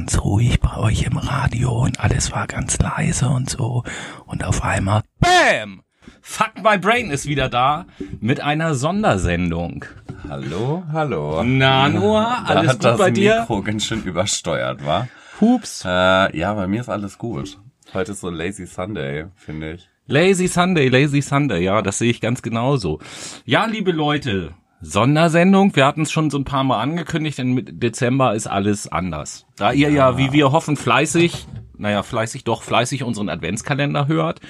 ganz ruhig bei euch im Radio und alles war ganz leise und so. Und auf einmal, BAM! Fuck My Brain ist wieder da mit einer Sondersendung. Hallo, hallo. Na, Noah, Da alles hat gut das bei dir? Mikro ganz schön übersteuert, war? Hups. Äh, ja, bei mir ist alles gut. Heute ist so Lazy Sunday, finde ich. Lazy Sunday, Lazy Sunday, ja, das sehe ich ganz genauso. Ja, liebe Leute, Sondersendung, wir hatten es schon so ein paar Mal angekündigt, denn mit Dezember ist alles anders. Da ihr ja, wie wir hoffen, fleißig, naja, fleißig, doch fleißig unseren Adventskalender hört,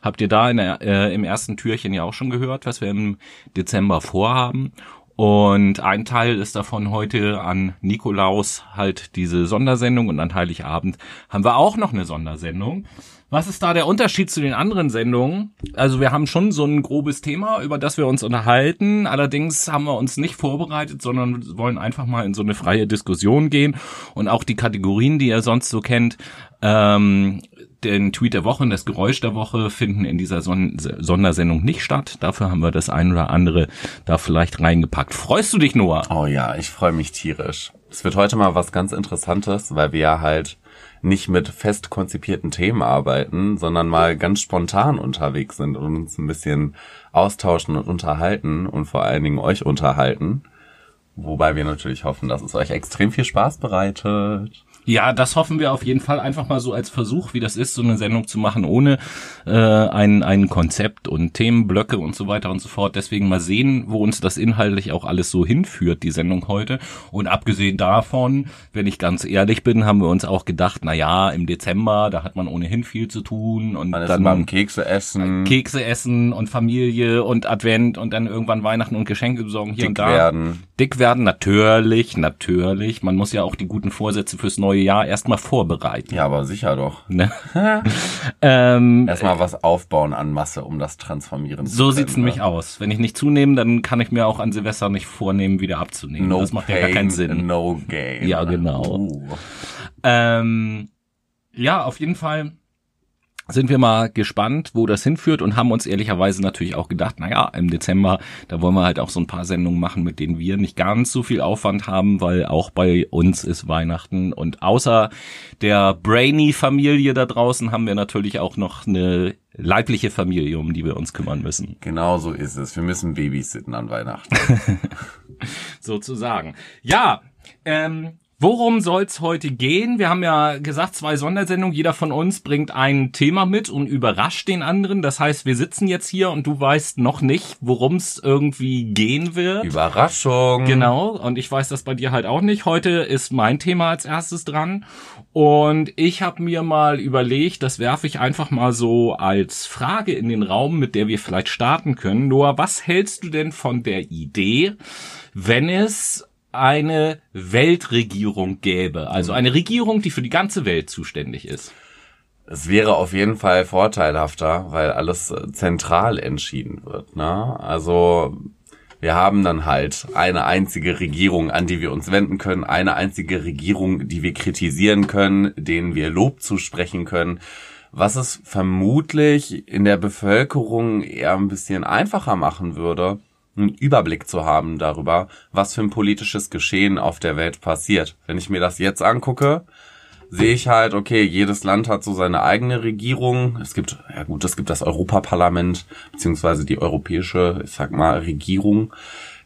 habt ihr da in der, äh, im ersten Türchen ja auch schon gehört, was wir im Dezember vorhaben. Und ein Teil ist davon heute an Nikolaus halt diese Sondersendung und an Heiligabend haben wir auch noch eine Sondersendung. Was ist da der Unterschied zu den anderen Sendungen? Also wir haben schon so ein grobes Thema, über das wir uns unterhalten. Allerdings haben wir uns nicht vorbereitet, sondern wollen einfach mal in so eine freie Diskussion gehen und auch die Kategorien, die ihr sonst so kennt, ähm, den Tweet der Woche und das Geräusch der Woche finden in dieser Son Sondersendung nicht statt. Dafür haben wir das ein oder andere da vielleicht reingepackt. Freust du dich, Noah? Oh ja, ich freue mich tierisch. Es wird heute mal was ganz Interessantes, weil wir ja halt nicht mit fest konzipierten Themen arbeiten, sondern mal ganz spontan unterwegs sind und uns ein bisschen austauschen und unterhalten und vor allen Dingen euch unterhalten. Wobei wir natürlich hoffen, dass es euch extrem viel Spaß bereitet. Ja, das hoffen wir auf jeden Fall einfach mal so als Versuch, wie das ist, so eine Sendung zu machen, ohne äh, ein, ein Konzept und Themenblöcke und so weiter und so fort. Deswegen mal sehen, wo uns das inhaltlich auch alles so hinführt, die Sendung heute. Und abgesehen davon, wenn ich ganz ehrlich bin, haben wir uns auch gedacht, na ja, im Dezember, da hat man ohnehin viel zu tun und ist dann am Kekse essen, Kekse essen und Familie und Advent und dann irgendwann Weihnachten und Geschenke besorgen hier dick und da. werden. Dick werden, natürlich, natürlich. Man muss ja auch die guten Vorsätze fürs neue Jahr erstmal vorbereiten. Ja, aber sicher doch. Ne? ähm, Erstmal was aufbauen an Masse, um das transformieren zu so können. sieht's nämlich ne? aus. Wenn ich nicht zunehme, dann kann ich mir auch an Silvester nicht vornehmen, wieder abzunehmen. No das macht pain, ja gar keinen Sinn. no gain. Ja, genau. Uh. Ähm, ja, auf jeden Fall sind wir mal gespannt, wo das hinführt und haben uns ehrlicherweise natürlich auch gedacht, naja, im Dezember, da wollen wir halt auch so ein paar Sendungen machen, mit denen wir nicht ganz so viel Aufwand haben, weil auch bei uns ist Weihnachten und außer der Brainy-Familie da draußen haben wir natürlich auch noch eine leibliche Familie, um die wir uns kümmern müssen. Genau so ist es. Wir müssen babysitten an Weihnachten. sozusagen. Ja, ähm, worum soll's heute gehen? Wir haben ja gesagt, zwei Sondersendungen. Jeder von uns bringt ein Thema mit und überrascht den anderen. Das heißt, wir sitzen jetzt hier und du weißt noch nicht, worum es irgendwie gehen wird. Überraschung. Genau, und ich weiß das bei dir halt auch nicht. Heute ist mein Thema als erstes dran. Und ich habe mir mal überlegt, das werfe ich einfach mal so als Frage in den Raum, mit der wir vielleicht starten können. Noah, was hältst du denn von der Idee, wenn es eine Weltregierung gäbe? Also eine Regierung, die für die ganze Welt zuständig ist. Es wäre auf jeden Fall vorteilhafter, weil alles äh, zentral entschieden wird. Ne? Also wir haben dann halt eine einzige Regierung, an die wir uns wenden können, eine einzige Regierung, die wir kritisieren können, denen wir Lob zusprechen können, was es vermutlich in der Bevölkerung eher ein bisschen einfacher machen würde, einen Überblick zu haben darüber, was für ein politisches Geschehen auf der Welt passiert. Wenn ich mir das jetzt angucke, sehe ich halt, okay, jedes Land hat so seine eigene Regierung. Es gibt, ja gut, es gibt das Europaparlament, beziehungsweise die europäische, ich sag mal, Regierung,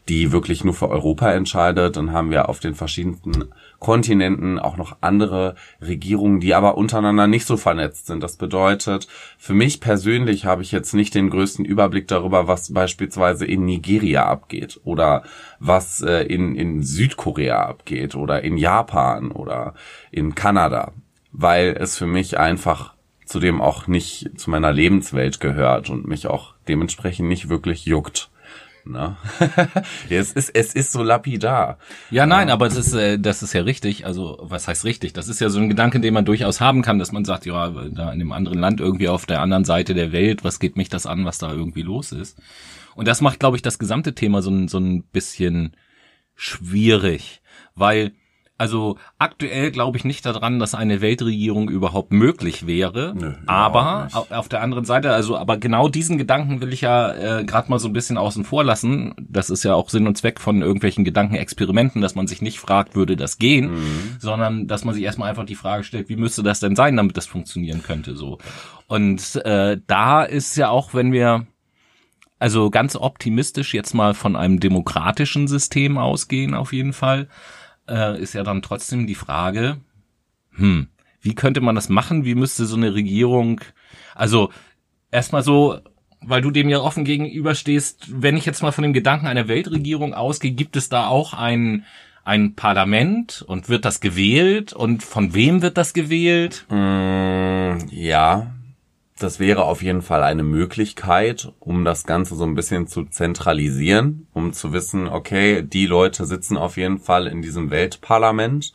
die wirklich nur für Europa entscheidet. Dann haben wir auf den verschiedensten Kontinenten auch noch andere Regierungen, die aber untereinander nicht so vernetzt sind. Das bedeutet, für mich persönlich habe ich jetzt nicht den größten Überblick darüber, was beispielsweise in Nigeria abgeht oder was äh, in, in Südkorea abgeht oder in Japan oder in Kanada, weil es für mich einfach zudem auch nicht zu meiner Lebenswelt gehört und mich auch dementsprechend nicht wirklich juckt. Ne? es, ist, es ist so lapidar. Ja, nein, aber es ist, äh, das ist ja richtig. Also, was heißt richtig? Das ist ja so ein Gedanke, den man durchaus haben kann, dass man sagt, ja, da in einem anderen Land irgendwie auf der anderen Seite der Welt, was geht mich das an, was da irgendwie los ist? Und das macht, glaube ich, das gesamte Thema so ein, so ein bisschen schwierig, weil Also aktuell glaube ich nicht daran, dass eine Weltregierung überhaupt möglich wäre. Nö, aber auf der anderen Seite, also aber genau diesen Gedanken will ich ja äh, gerade mal so ein bisschen außen vor lassen. Das ist ja auch Sinn und Zweck von irgendwelchen Gedankenexperimenten, dass man sich nicht fragt, würde das gehen, sondern dass man sich erstmal einfach die Frage stellt, wie müsste das denn sein, damit das funktionieren könnte so. Und äh, da ist ja auch, wenn wir also ganz optimistisch jetzt mal von einem demokratischen System ausgehen, auf jeden Fall, äh, ist ja dann trotzdem die Frage, hm, wie könnte man das machen? Wie müsste so eine Regierung, also erstmal so, weil du dem ja offen gegenüberstehst, wenn ich jetzt mal von dem Gedanken einer Weltregierung ausgehe, gibt es da auch ein, ein Parlament und wird das gewählt und von wem wird das gewählt? Mm, ja, das wäre auf jeden Fall eine Möglichkeit, um das Ganze so ein bisschen zu zentralisieren, um zu wissen, okay, die Leute sitzen auf jeden Fall in diesem Weltparlament.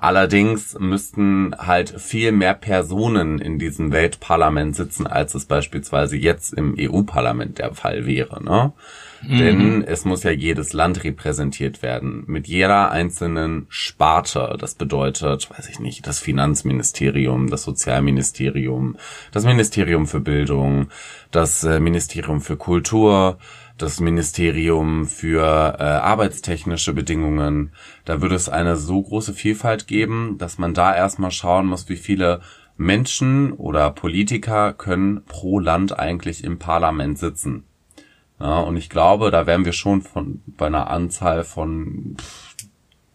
Allerdings müssten halt viel mehr Personen in diesem Weltparlament sitzen, als es beispielsweise jetzt im EU-Parlament der Fall wäre. Ne? Denn es muss ja jedes Land repräsentiert werden, mit jeder einzelnen Sparte. Das bedeutet, weiß ich nicht, das Finanzministerium, das Sozialministerium, das Ministerium für Bildung, das äh, Ministerium für Kultur, das Ministerium für äh, arbeitstechnische Bedingungen. Da würde es eine so große Vielfalt geben, dass man da erstmal schauen muss, wie viele Menschen oder Politiker können pro Land eigentlich im Parlament sitzen. Ja, und ich glaube, da wären wir schon von bei einer Anzahl von pff,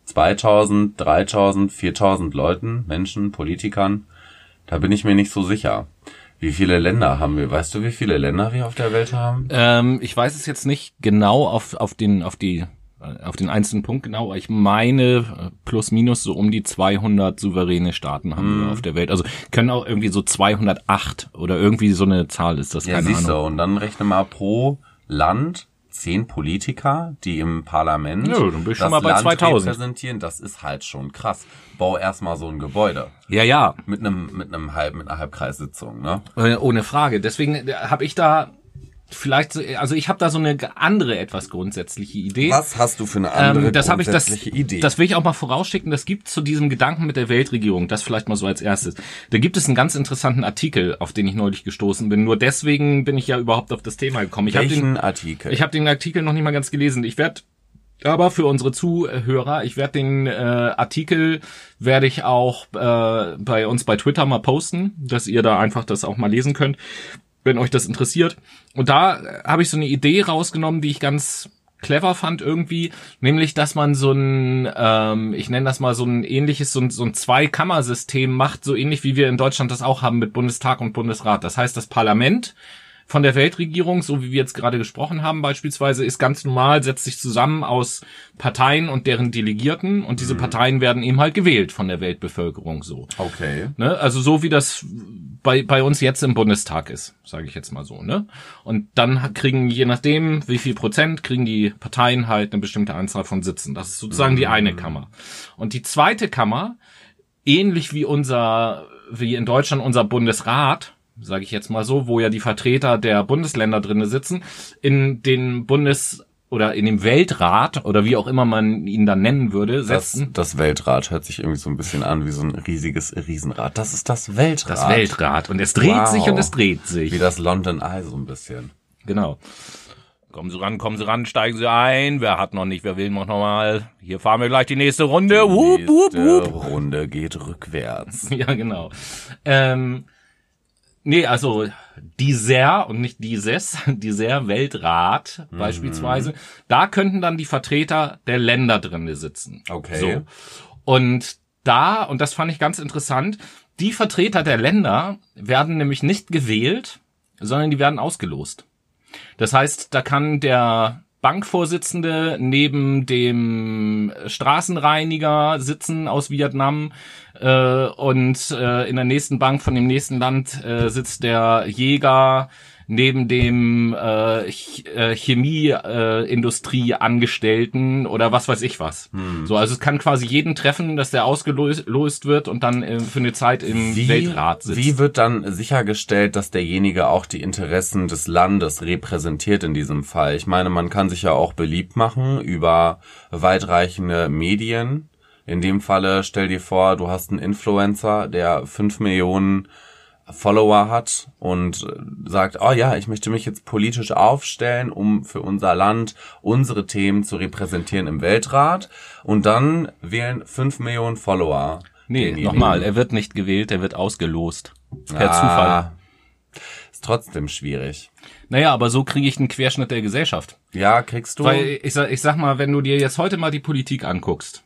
2000, 3000, 4000 Leuten, Menschen, Politikern. Da bin ich mir nicht so sicher. Wie viele Länder haben wir? Weißt du, wie viele Länder wir auf der Welt haben? Ähm, ich weiß es jetzt nicht genau auf, auf den, auf die, auf den einzelnen Punkt genau, aber ich meine plus minus so um die 200 souveräne Staaten haben Mhm. wir auf der Welt. Also können auch irgendwie so 208 oder irgendwie so eine Zahl ist das, Ja, keine siehst du. Ahnung. Und dann rechne mal pro Land zehn Politiker, die im Parlament Ja, dann bin ich schon das mal bei Land 2000. repräsentieren. Das ist halt schon krass. Bau erstmal so ein Gebäude Ja, ja, mit einem mit einem halb mit einer Halbkreissitzung, ne? äh, ohne Frage. Deswegen habe ich da vielleicht, so- also ich habe da so eine andere etwas grundsätzliche Idee. Was hast du für eine andere Ähm, das habe ich das, grundsätzliche Idee? das will ich auch mal vorausschicken. Das gibt zu diesem Gedanken mit der Weltregierung. Das vielleicht mal so als erstes. Da gibt es einen ganz interessanten Artikel, auf den ich neulich gestoßen bin. Nur deswegen bin ich ja überhaupt auf das Thema gekommen. Ich habe Welchen den, Artikel? ich habe den Artikel noch nicht mal ganz gelesen. Ich werde aber für unsere Zuhörer, ich werde den äh, Artikel werde ich auch äh, bei uns bei Twitter mal posten, dass ihr da einfach das auch mal lesen könnt, wenn euch das interessiert. Und da äh, habe ich so eine Idee rausgenommen, die ich ganz clever fand irgendwie, nämlich, dass man so ein, ähm, ich nenne das mal so ein ähnliches, so ein, so ein Zweikammersystem macht, so ähnlich wie wir in Deutschland das auch haben mit Bundestag und Bundesrat. Das heißt, das Parlament von der Weltregierung, so wie wir jetzt gerade gesprochen haben beispielsweise, ist ganz normal, setzt sich zusammen aus Parteien und deren Delegierten und diese Parteien werden eben halt gewählt von der Weltbevölkerung so. okay. Ne? Also so wie das bei, bei uns jetzt im Bundestag ist, sage ich jetzt mal so. Ne? Und dann kriegen, je nachdem, wie viel Prozent, kriegen die Parteien halt eine bestimmte Anzahl von Sitzen. Das ist sozusagen die eine Kammer. Und die zweite Kammer, ähnlich wie unser, wie in Deutschland unser Bundesrat, sage ich jetzt mal so, wo ja die Vertreter der Bundesländer drinne sitzen, in den Bundes oder in dem Weltrat oder wie auch immer man ihn dann nennen würde, Das, setzen. das Weltrad hört sich irgendwie so ein bisschen an wie so ein riesiges Riesenrad. Das ist das Weltrad. Das Weltrat. Und es dreht Wow. sich und es dreht sich. Wie das London Eye so ein bisschen. Genau. Kommen Sie ran, kommen Sie ran, steigen Sie ein. Wer hat noch nicht, wer will noch mal? Hier fahren wir gleich die nächste Runde. Wup, wup, Nächste wup. Runde geht rückwärts. Ja, genau. Ähm, nee, also dieser und nicht dieses, dieser Weltrat Mhm. beispielsweise, da könnten dann die Vertreter der Länder drinne sitzen. Okay. So. Und da, und das fand ich ganz interessant, die Vertreter der Länder werden nämlich nicht gewählt, sondern die werden ausgelost. Das heißt, da kann der Bankvorsitzende neben dem Straßenreiniger sitzen aus Vietnam äh, und äh, in der nächsten Bank von dem nächsten Land äh, sitzt der Jäger neben dem äh, Ch äh, Chemieindustrie-Angestellten oder was weiß ich was. So, also es kann quasi jeden treffen, dass der ausgelost wird und dann äh, für eine Zeit im Weltrat sitzt. wie wird dann sichergestellt, dass derjenige auch die Interessen des Landes repräsentiert in diesem Fall? Ich meine, man kann sich ja auch beliebt machen über weitreichende Medien, In dem Falle stell dir vor, du hast einen Influencer, der fünf Millionen Follower hat und äh, sagt, oh ja, ich möchte mich jetzt politisch aufstellen, um für unser Land unsere Themen zu repräsentieren im Weltrat. Und dann wählen fünf Millionen Follower. Nee, nochmal, er wird nicht gewählt, er wird ausgelost. Per Ah, Zufall. Ist trotzdem schwierig. Naja, aber so kriege ich einen Querschnitt der Gesellschaft. Ja, kriegst du. Weil ich ich sag mal, wenn du dir jetzt heute mal die Politik anguckst,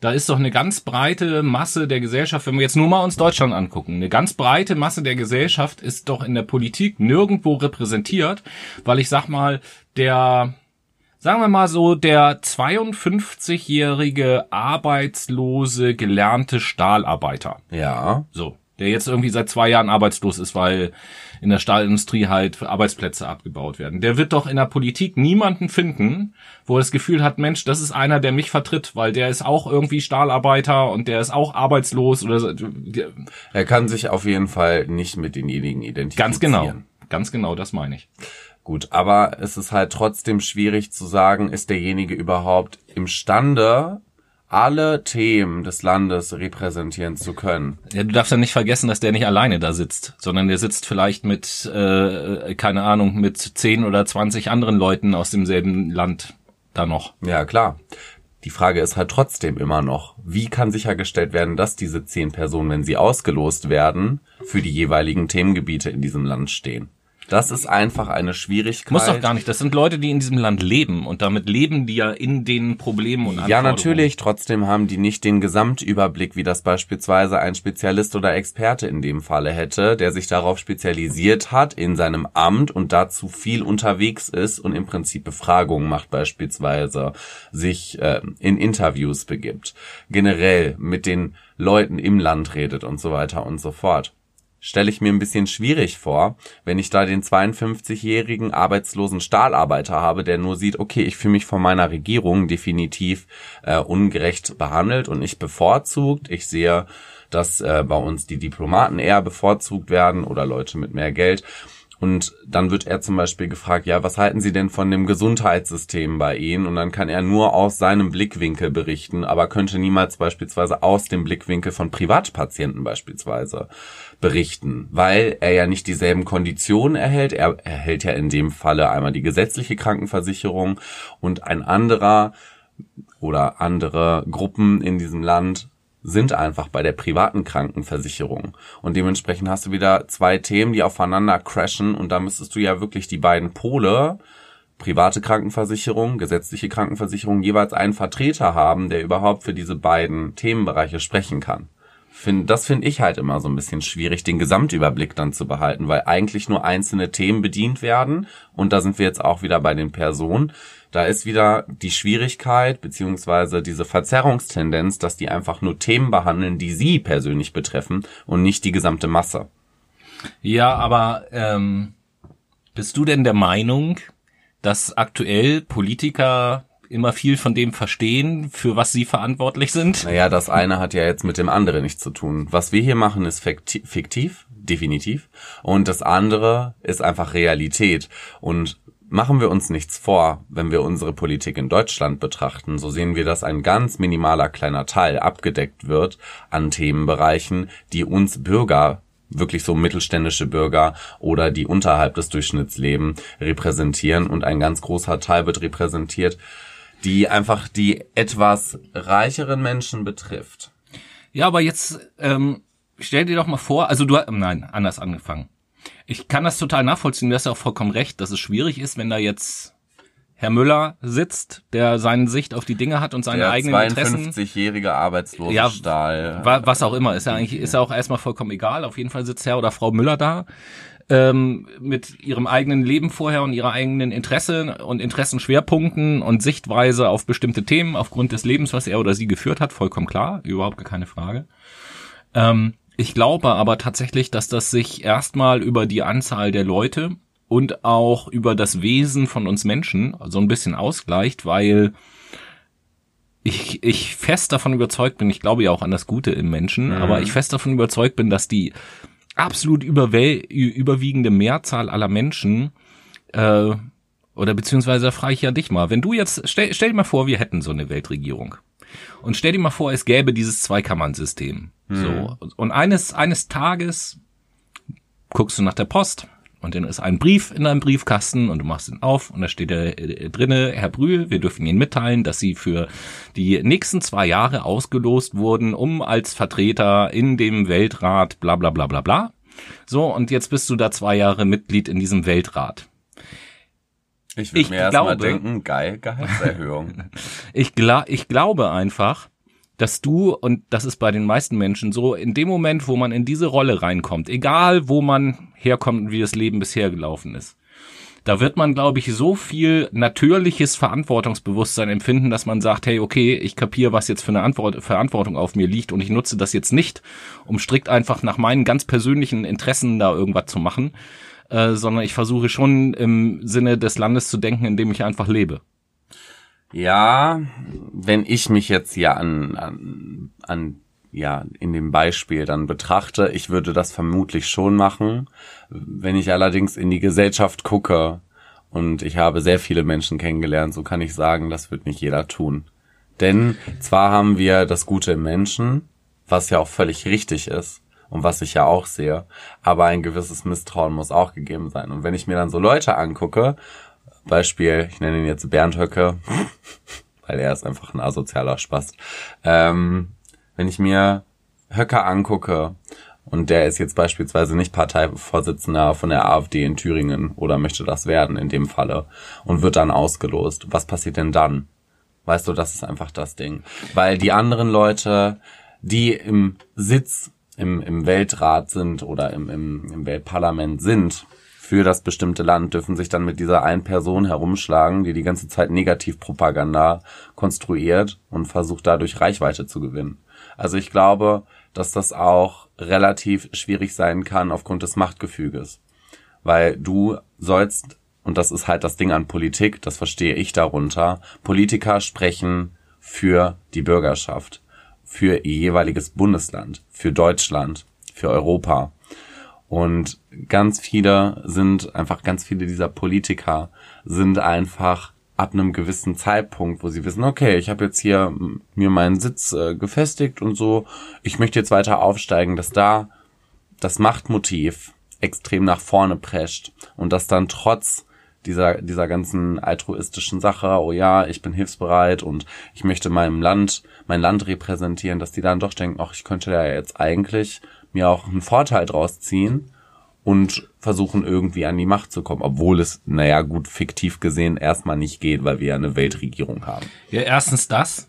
da ist doch eine ganz breite Masse der Gesellschaft, wenn wir jetzt nur mal uns Deutschland angucken, eine ganz breite Masse der Gesellschaft ist doch in der Politik nirgendwo repräsentiert, weil ich sag mal, der, sagen wir mal so, der 52-jährige arbeitslose gelernte Stahlarbeiter, ja. so, der jetzt irgendwie seit zwei Jahren arbeitslos ist, weil in der Stahlindustrie halt Arbeitsplätze abgebaut werden. Der wird doch in der Politik niemanden finden, wo er das Gefühl hat, Mensch, das ist einer, der mich vertritt, weil der ist auch irgendwie Stahlarbeiter und der ist auch arbeitslos oder so. Er kann sich auf jeden Fall nicht mit denjenigen identifizieren. Ganz genau. Ganz genau, das meine ich. Gut, aber es ist halt trotzdem schwierig zu sagen, ist derjenige überhaupt imstande, alle Themen des Landes repräsentieren zu können. Ja, du darfst ja nicht vergessen, dass der nicht alleine da sitzt, sondern der sitzt vielleicht mit, äh, keine Ahnung, mit 10 oder 20 anderen Leuten aus demselben Land da noch. Ja, klar. Die Frage ist halt trotzdem immer noch, wie kann sichergestellt werden, dass diese zehn Personen, wenn sie ausgelost werden, für die jeweiligen Themengebiete in diesem Land stehen? Das ist einfach eine Schwierigkeit. Muss doch gar nicht. Das sind Leute, die in diesem Land leben und damit leben die ja in den Problemen und Ja, natürlich. Trotzdem haben die nicht den Gesamtüberblick, wie das beispielsweise ein Spezialist oder Experte in dem Falle hätte, der sich darauf spezialisiert hat in seinem Amt und dazu viel unterwegs ist und im Prinzip Befragungen macht beispielsweise, sich äh, in Interviews begibt, generell mit den Leuten im Land redet und so weiter und so fort stelle ich mir ein bisschen schwierig vor, wenn ich da den 52-jährigen arbeitslosen Stahlarbeiter habe, der nur sieht, okay, ich fühle mich von meiner Regierung definitiv äh, ungerecht behandelt und nicht bevorzugt. Ich sehe, dass äh, bei uns die Diplomaten eher bevorzugt werden oder Leute mit mehr Geld. Und dann wird er zum Beispiel gefragt, ja, was halten Sie denn von dem Gesundheitssystem bei Ihnen? Und dann kann er nur aus seinem Blickwinkel berichten, aber könnte niemals beispielsweise aus dem Blickwinkel von Privatpatienten beispielsweise berichten, weil er ja nicht dieselben Konditionen erhält. Er erhält ja in dem Falle einmal die gesetzliche Krankenversicherung und ein anderer oder andere Gruppen in diesem Land sind einfach bei der privaten Krankenversicherung. Und dementsprechend hast du wieder zwei Themen, die aufeinander crashen und da müsstest du ja wirklich die beiden Pole, private Krankenversicherung, gesetzliche Krankenversicherung, jeweils einen Vertreter haben, der überhaupt für diese beiden Themenbereiche sprechen kann. Find, das finde ich halt immer so ein bisschen schwierig, den Gesamtüberblick dann zu behalten, weil eigentlich nur einzelne Themen bedient werden. Und da sind wir jetzt auch wieder bei den Personen. Da ist wieder die Schwierigkeit beziehungsweise diese Verzerrungstendenz, dass die einfach nur Themen behandeln, die sie persönlich betreffen und nicht die gesamte Masse. Ja, aber ähm, bist du denn der Meinung, dass aktuell Politiker immer viel von dem verstehen, für was sie verantwortlich sind? Naja, das eine hat ja jetzt mit dem anderen nichts zu tun. Was wir hier machen, ist fikti- fiktiv, definitiv. Und das andere ist einfach Realität. Und machen wir uns nichts vor, wenn wir unsere Politik in Deutschland betrachten, so sehen wir, dass ein ganz minimaler kleiner Teil abgedeckt wird an Themenbereichen, die uns Bürger wirklich so mittelständische Bürger oder die unterhalb des Durchschnitts leben, repräsentieren und ein ganz großer Teil wird repräsentiert, die einfach die etwas reicheren Menschen betrifft. Ja, aber jetzt ähm, stell dir doch mal vor, also du nein, anders angefangen. Ich kann das total nachvollziehen, du hast ja auch vollkommen recht, dass es schwierig ist, wenn da jetzt Herr Müller sitzt, der seine Sicht auf die Dinge hat und seine Der eigenen Interessen. 52-jährige arbeitslose Ja, Stahl. Wa- Was auch immer, ist ja eigentlich, ist ja auch erstmal vollkommen egal. Auf jeden Fall sitzt Herr oder Frau Müller da, ähm, mit ihrem eigenen Leben vorher und ihrer eigenen Interesse und Interessenschwerpunkten und Sichtweise auf bestimmte Themen aufgrund des Lebens, was er oder sie geführt hat, vollkommen klar, überhaupt gar keine Frage. Ähm, ich glaube aber tatsächlich, dass das sich erstmal über die Anzahl der Leute und auch über das Wesen von uns Menschen so ein bisschen ausgleicht, weil ich, ich fest davon überzeugt bin, ich glaube ja auch an das Gute im Menschen, aber ich fest davon überzeugt bin, dass die absolut überwiegende Mehrzahl aller Menschen äh, oder beziehungsweise frage ich ja dich mal, wenn du jetzt, stell, stell dir mal vor, wir hätten so eine Weltregierung. Und stell dir mal vor, es gäbe dieses Zweikammernsystem. Mhm. So. Und eines, eines Tages guckst du nach der Post und dann ist ein Brief in deinem Briefkasten und du machst ihn auf und da steht da äh, drinne, Herr Brühl, wir dürfen Ihnen mitteilen, dass Sie für die nächsten zwei Jahre ausgelost wurden, um als Vertreter in dem Weltrat bla bla bla bla bla. So, und jetzt bist du da zwei Jahre Mitglied in diesem Weltrat. Ich würde mir erstmal denken, geil, Gehaltserhöhung. ich, gla ich glaube einfach, dass du, und das ist bei den meisten Menschen so, in dem Moment, wo man in diese Rolle reinkommt, egal wo man herkommt und wie das Leben bisher gelaufen ist, da wird man, glaube ich, so viel natürliches Verantwortungsbewusstsein empfinden, dass man sagt, hey, okay, ich kapiere, was jetzt für eine Antwort, Verantwortung auf mir liegt und ich nutze das jetzt nicht, um strikt einfach nach meinen ganz persönlichen Interessen da irgendwas zu machen, äh, sondern ich versuche schon im Sinne des Landes zu denken, in dem ich einfach lebe. Ja, wenn ich mich jetzt ja an, an, an ja, in dem Beispiel dann betrachte, ich würde das vermutlich schon machen. Wenn ich allerdings in die Gesellschaft gucke und ich habe sehr viele Menschen kennengelernt, so kann ich sagen, das wird nicht jeder tun. Denn zwar haben wir das Gute im Menschen, was ja auch völlig richtig ist und was ich ja auch sehe, aber ein gewisses Misstrauen muss auch gegeben sein. Und wenn ich mir dann so Leute angucke Beispiel, ich nenne ihn jetzt Bernd Höcke, weil er ist einfach ein asozialer Spaß. Ähm, wenn ich mir Höcke angucke und der ist jetzt beispielsweise nicht Parteivorsitzender von der AfD in Thüringen oder möchte das werden in dem Falle und wird dann ausgelost, was passiert denn dann? Weißt du, das ist einfach das Ding. Weil die anderen Leute, die im Sitz im, im Weltrat sind oder im, im, im Weltparlament sind, für das bestimmte Land, dürfen sich dann mit dieser einen Person herumschlagen, die die ganze Zeit Negativpropaganda konstruiert und versucht dadurch Reichweite zu gewinnen. Also ich glaube, dass das auch relativ schwierig sein kann aufgrund des Machtgefüges. Weil du sollst, und das ist halt das Ding an Politik, das verstehe ich darunter, Politiker sprechen für die Bürgerschaft, für ihr jeweiliges Bundesland, für Deutschland, für Europa. Und ganz viele sind einfach, ganz viele dieser Politiker sind einfach ab einem gewissen Zeitpunkt, wo sie wissen, okay, ich habe jetzt hier mir meinen Sitz äh, gefestigt und so, ich möchte jetzt weiter aufsteigen, dass da das Machtmotiv extrem nach vorne prescht und dass dann trotz dieser, dieser ganzen altruistischen Sache, oh ja, ich bin hilfsbereit und ich möchte meinem Land, mein Land repräsentieren, dass die dann doch denken, ach, ich könnte ja jetzt eigentlich mir auch einen Vorteil draus ziehen und versuchen irgendwie an die Macht zu kommen, obwohl es, naja, gut fiktiv gesehen erstmal nicht geht, weil wir ja eine Weltregierung haben. Ja, erstens das.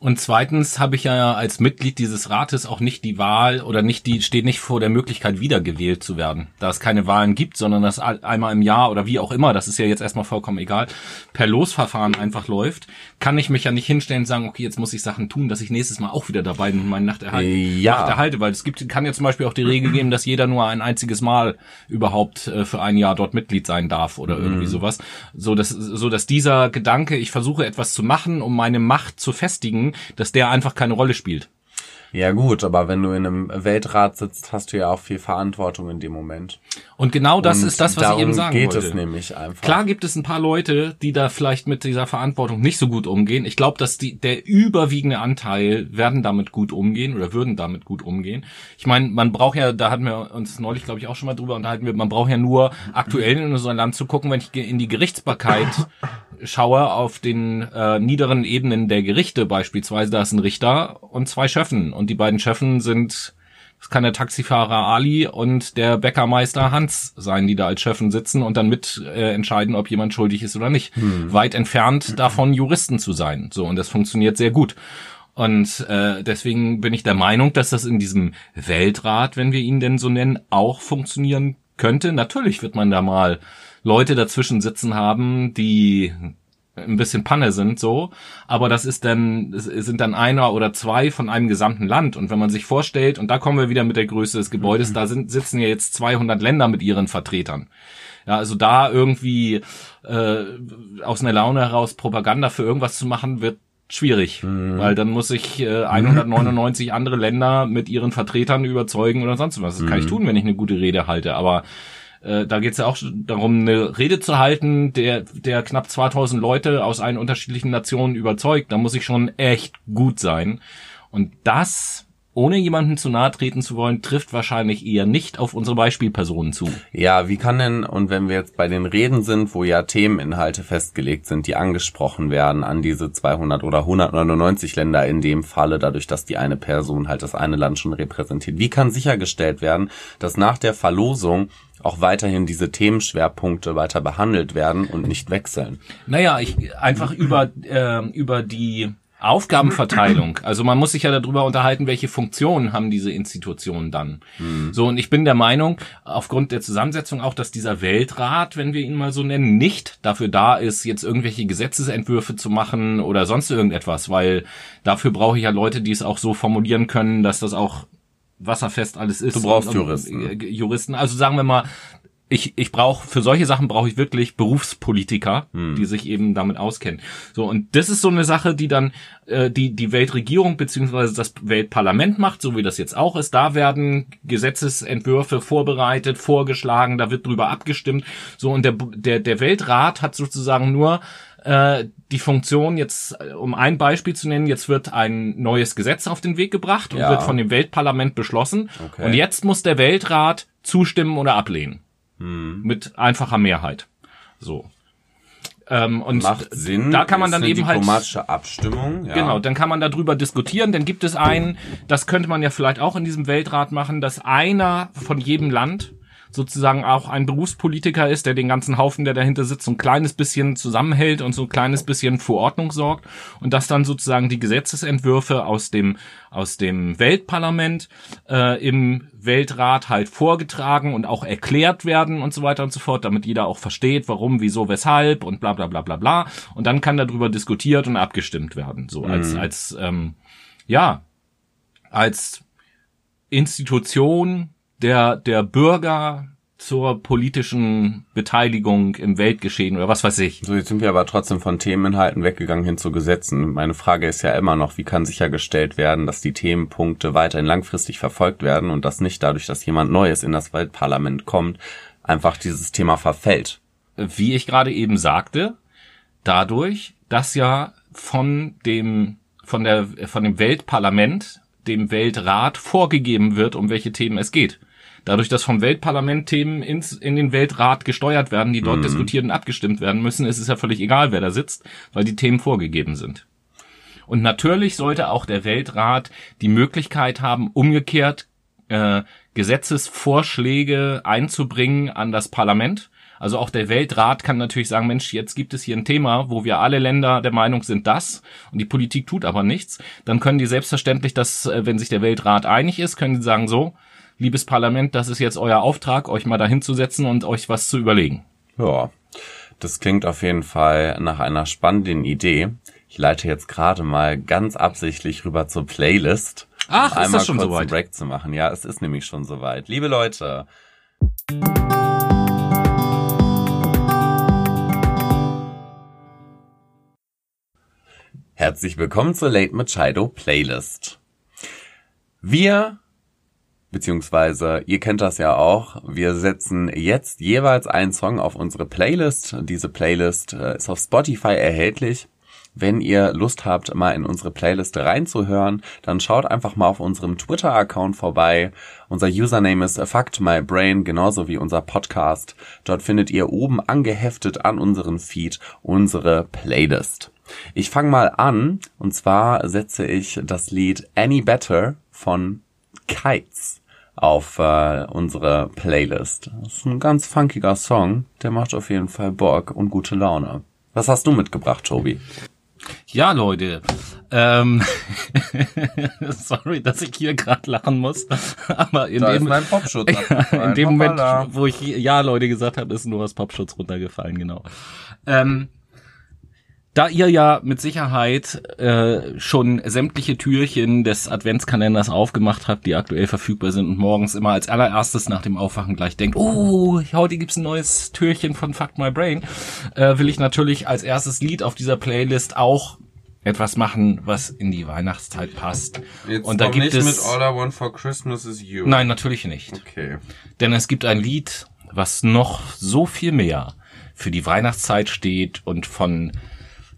Und zweitens habe ich ja als Mitglied dieses Rates auch nicht die Wahl oder nicht die steht nicht vor der Möglichkeit wiedergewählt zu werden, da es keine Wahlen gibt, sondern das einmal im Jahr oder wie auch immer, das ist ja jetzt erstmal vollkommen egal, per Losverfahren einfach läuft, kann ich mich ja nicht hinstellen und sagen, okay, jetzt muss ich Sachen tun, dass ich nächstes Mal auch wieder dabei bin und meine Nacht erhalte, ja. Nacht erhalte, weil es gibt kann ja zum Beispiel auch die Regel geben, dass jeder nur ein einziges Mal überhaupt äh, für ein Jahr dort Mitglied sein darf oder irgendwie mhm. sowas, so dass so dass dieser Gedanke, ich versuche etwas zu machen, um meine Macht zu festigen dass der einfach keine Rolle spielt. Ja gut, aber wenn du in einem Weltrat sitzt, hast du ja auch viel Verantwortung in dem Moment. Und genau das und ist das, was ich eben sagen geht wollte. es nämlich einfach. Klar gibt es ein paar Leute, die da vielleicht mit dieser Verantwortung nicht so gut umgehen. Ich glaube, dass die, der überwiegende Anteil werden damit gut umgehen oder würden damit gut umgehen. Ich meine, man braucht ja, da hatten wir uns neulich, glaube ich, auch schon mal drüber unterhalten, man braucht ja nur aktuell in unserem Land zu gucken, wenn ich in die Gerichtsbarkeit schaue, auf den äh, niederen Ebenen der Gerichte beispielsweise, da ist ein Richter und zwei Schöffen und die beiden Schöffen sind das kann der Taxifahrer Ali und der Bäckermeister Hans sein, die da als Schöffen sitzen und dann mit äh, entscheiden, ob jemand schuldig ist oder nicht. Hm. Weit entfernt davon, Juristen zu sein. So, und das funktioniert sehr gut. Und äh, deswegen bin ich der Meinung, dass das in diesem Weltrat, wenn wir ihn denn so nennen, auch funktionieren könnte. Natürlich wird man da mal Leute dazwischen sitzen haben, die ein bisschen Panne sind so, aber das ist dann sind dann einer oder zwei von einem gesamten Land und wenn man sich vorstellt und da kommen wir wieder mit der Größe des Gebäudes, mhm. da sind sitzen ja jetzt 200 Länder mit ihren Vertretern. Ja, also da irgendwie äh, aus einer Laune heraus Propaganda für irgendwas zu machen, wird schwierig, mhm. weil dann muss ich äh, 199 andere Länder mit ihren Vertretern überzeugen oder sonst was. Das kann ich mhm. tun, wenn ich eine gute Rede halte, aber äh, da geht es ja auch darum, eine Rede zu halten, der, der knapp 2000 Leute aus allen unterschiedlichen Nationen überzeugt. Da muss ich schon echt gut sein. Und das ohne jemanden zu nahe treten zu wollen, trifft wahrscheinlich eher nicht auf unsere Beispielpersonen zu. Ja, wie kann denn, und wenn wir jetzt bei den Reden sind, wo ja Themeninhalte festgelegt sind, die angesprochen werden an diese 200 oder 199 Länder in dem Falle, dadurch, dass die eine Person halt das eine Land schon repräsentiert, wie kann sichergestellt werden, dass nach der Verlosung auch weiterhin diese Themenschwerpunkte weiter behandelt werden und nicht wechseln? Naja, ich einfach über, äh, über die Aufgabenverteilung. Also man muss sich ja darüber unterhalten, welche Funktionen haben diese Institutionen dann. Mhm. So, und ich bin der Meinung, aufgrund der Zusammensetzung auch, dass dieser Weltrat, wenn wir ihn mal so nennen, nicht dafür da ist, jetzt irgendwelche Gesetzesentwürfe zu machen oder sonst irgendetwas, weil dafür brauche ich ja Leute, die es auch so formulieren können, dass das auch wasserfest alles ist. Du brauchst Juristen. Juristen. Also sagen wir mal, ich, ich brauche für solche Sachen brauche ich wirklich Berufspolitiker, hm. die sich eben damit auskennen. So und das ist so eine Sache, die dann äh, die die Weltregierung beziehungsweise das Weltparlament macht, so wie das jetzt auch ist. Da werden Gesetzesentwürfe vorbereitet, vorgeschlagen, da wird drüber abgestimmt. So und der der der Weltrat hat sozusagen nur äh, die Funktion jetzt, um ein Beispiel zu nennen, jetzt wird ein neues Gesetz auf den Weg gebracht und ja. wird von dem Weltparlament beschlossen. Okay. Und jetzt muss der Weltrat zustimmen oder ablehnen. Hm. Mit einfacher Mehrheit. So. Ähm, und Macht Sinn. Da kann man dann eben halt diplomatische Abstimmung. Ja. Genau, dann kann man darüber diskutieren. Dann gibt es einen, das könnte man ja vielleicht auch in diesem Weltrat machen, dass einer von jedem Land sozusagen auch ein Berufspolitiker ist, der den ganzen Haufen, der dahinter sitzt, so ein kleines bisschen zusammenhält und so ein kleines bisschen für Ordnung sorgt und dass dann sozusagen die Gesetzesentwürfe aus dem aus dem Weltparlament äh, im Weltrat halt vorgetragen und auch erklärt werden und so weiter und so fort, damit jeder auch versteht, warum, wieso, weshalb und bla bla bla bla bla. Und dann kann darüber diskutiert und abgestimmt werden. So mhm. als, als ähm, ja, als Institution der, der Bürger zur politischen Beteiligung im Weltgeschehen oder was weiß ich. So, jetzt sind wir aber trotzdem von Themeninhalten weggegangen hin zu Gesetzen. Meine Frage ist ja immer noch, wie kann sichergestellt werden, dass die Themenpunkte weiterhin langfristig verfolgt werden und dass nicht dadurch, dass jemand Neues in das Weltparlament kommt, einfach dieses Thema verfällt. Wie ich gerade eben sagte, dadurch, dass ja von dem, von der, von dem Weltparlament, dem Weltrat vorgegeben wird, um welche Themen es geht. Dadurch, dass vom Weltparlament Themen ins, in den Weltrat gesteuert werden, die dort mhm. diskutiert und abgestimmt werden müssen, ist es ja völlig egal, wer da sitzt, weil die Themen vorgegeben sind. Und natürlich sollte auch der Weltrat die Möglichkeit haben, umgekehrt äh, Gesetzesvorschläge einzubringen an das Parlament. Also auch der Weltrat kann natürlich sagen, Mensch, jetzt gibt es hier ein Thema, wo wir alle Länder der Meinung sind, das und die Politik tut aber nichts. Dann können die selbstverständlich, dass, äh, wenn sich der Weltrat einig ist, können sie sagen, so, liebes Parlament, das ist jetzt euer Auftrag, euch mal dahin zu setzen und euch was zu überlegen. Ja, das klingt auf jeden Fall nach einer spannenden Idee. Ich leite jetzt gerade mal ganz absichtlich rüber zur Playlist. Ach, um ist das schon kurz soweit? einen Break zu machen. Ja, es ist nämlich schon soweit. Liebe Leute. Herzlich willkommen zur Late Machado Playlist. Wir beziehungsweise ihr kennt das ja auch. Wir setzen jetzt jeweils einen Song auf unsere Playlist. Diese Playlist äh, ist auf Spotify erhältlich. Wenn ihr Lust habt, mal in unsere Playlist reinzuhören, dann schaut einfach mal auf unserem Twitter-Account vorbei. Unser Username ist FuckedMyBrain, genauso wie unser Podcast. Dort findet ihr oben angeheftet an unseren Feed unsere Playlist. Ich fange mal an, und zwar setze ich das Lied Any Better von Kites auf äh, unsere Playlist. Das ist ein ganz funkiger Song, der macht auf jeden Fall Bock und gute Laune. Was hast du mitgebracht, Tobi? Ja, Leute. Ähm, sorry, dass ich hier gerade lachen muss, aber in da dem, in dem Moment, wo ich ja Leute gesagt habe, ist nur was Popschutz runtergefallen, genau. Ähm, da ihr ja mit Sicherheit äh, schon sämtliche Türchen des Adventskalenders aufgemacht habt, die aktuell verfügbar sind und morgens immer als allererstes nach dem Aufwachen gleich denkt, oh, heute gibt's ein neues Türchen von Fuck My Brain, äh, will ich natürlich als erstes Lied auf dieser Playlist auch etwas machen, was in die Weihnachtszeit passt. Jetzt und da gibt nicht es mit All I Want for Christmas is You. Nein, natürlich nicht. Okay. Denn es gibt ein Lied was noch so viel mehr für die Weihnachtszeit steht und von,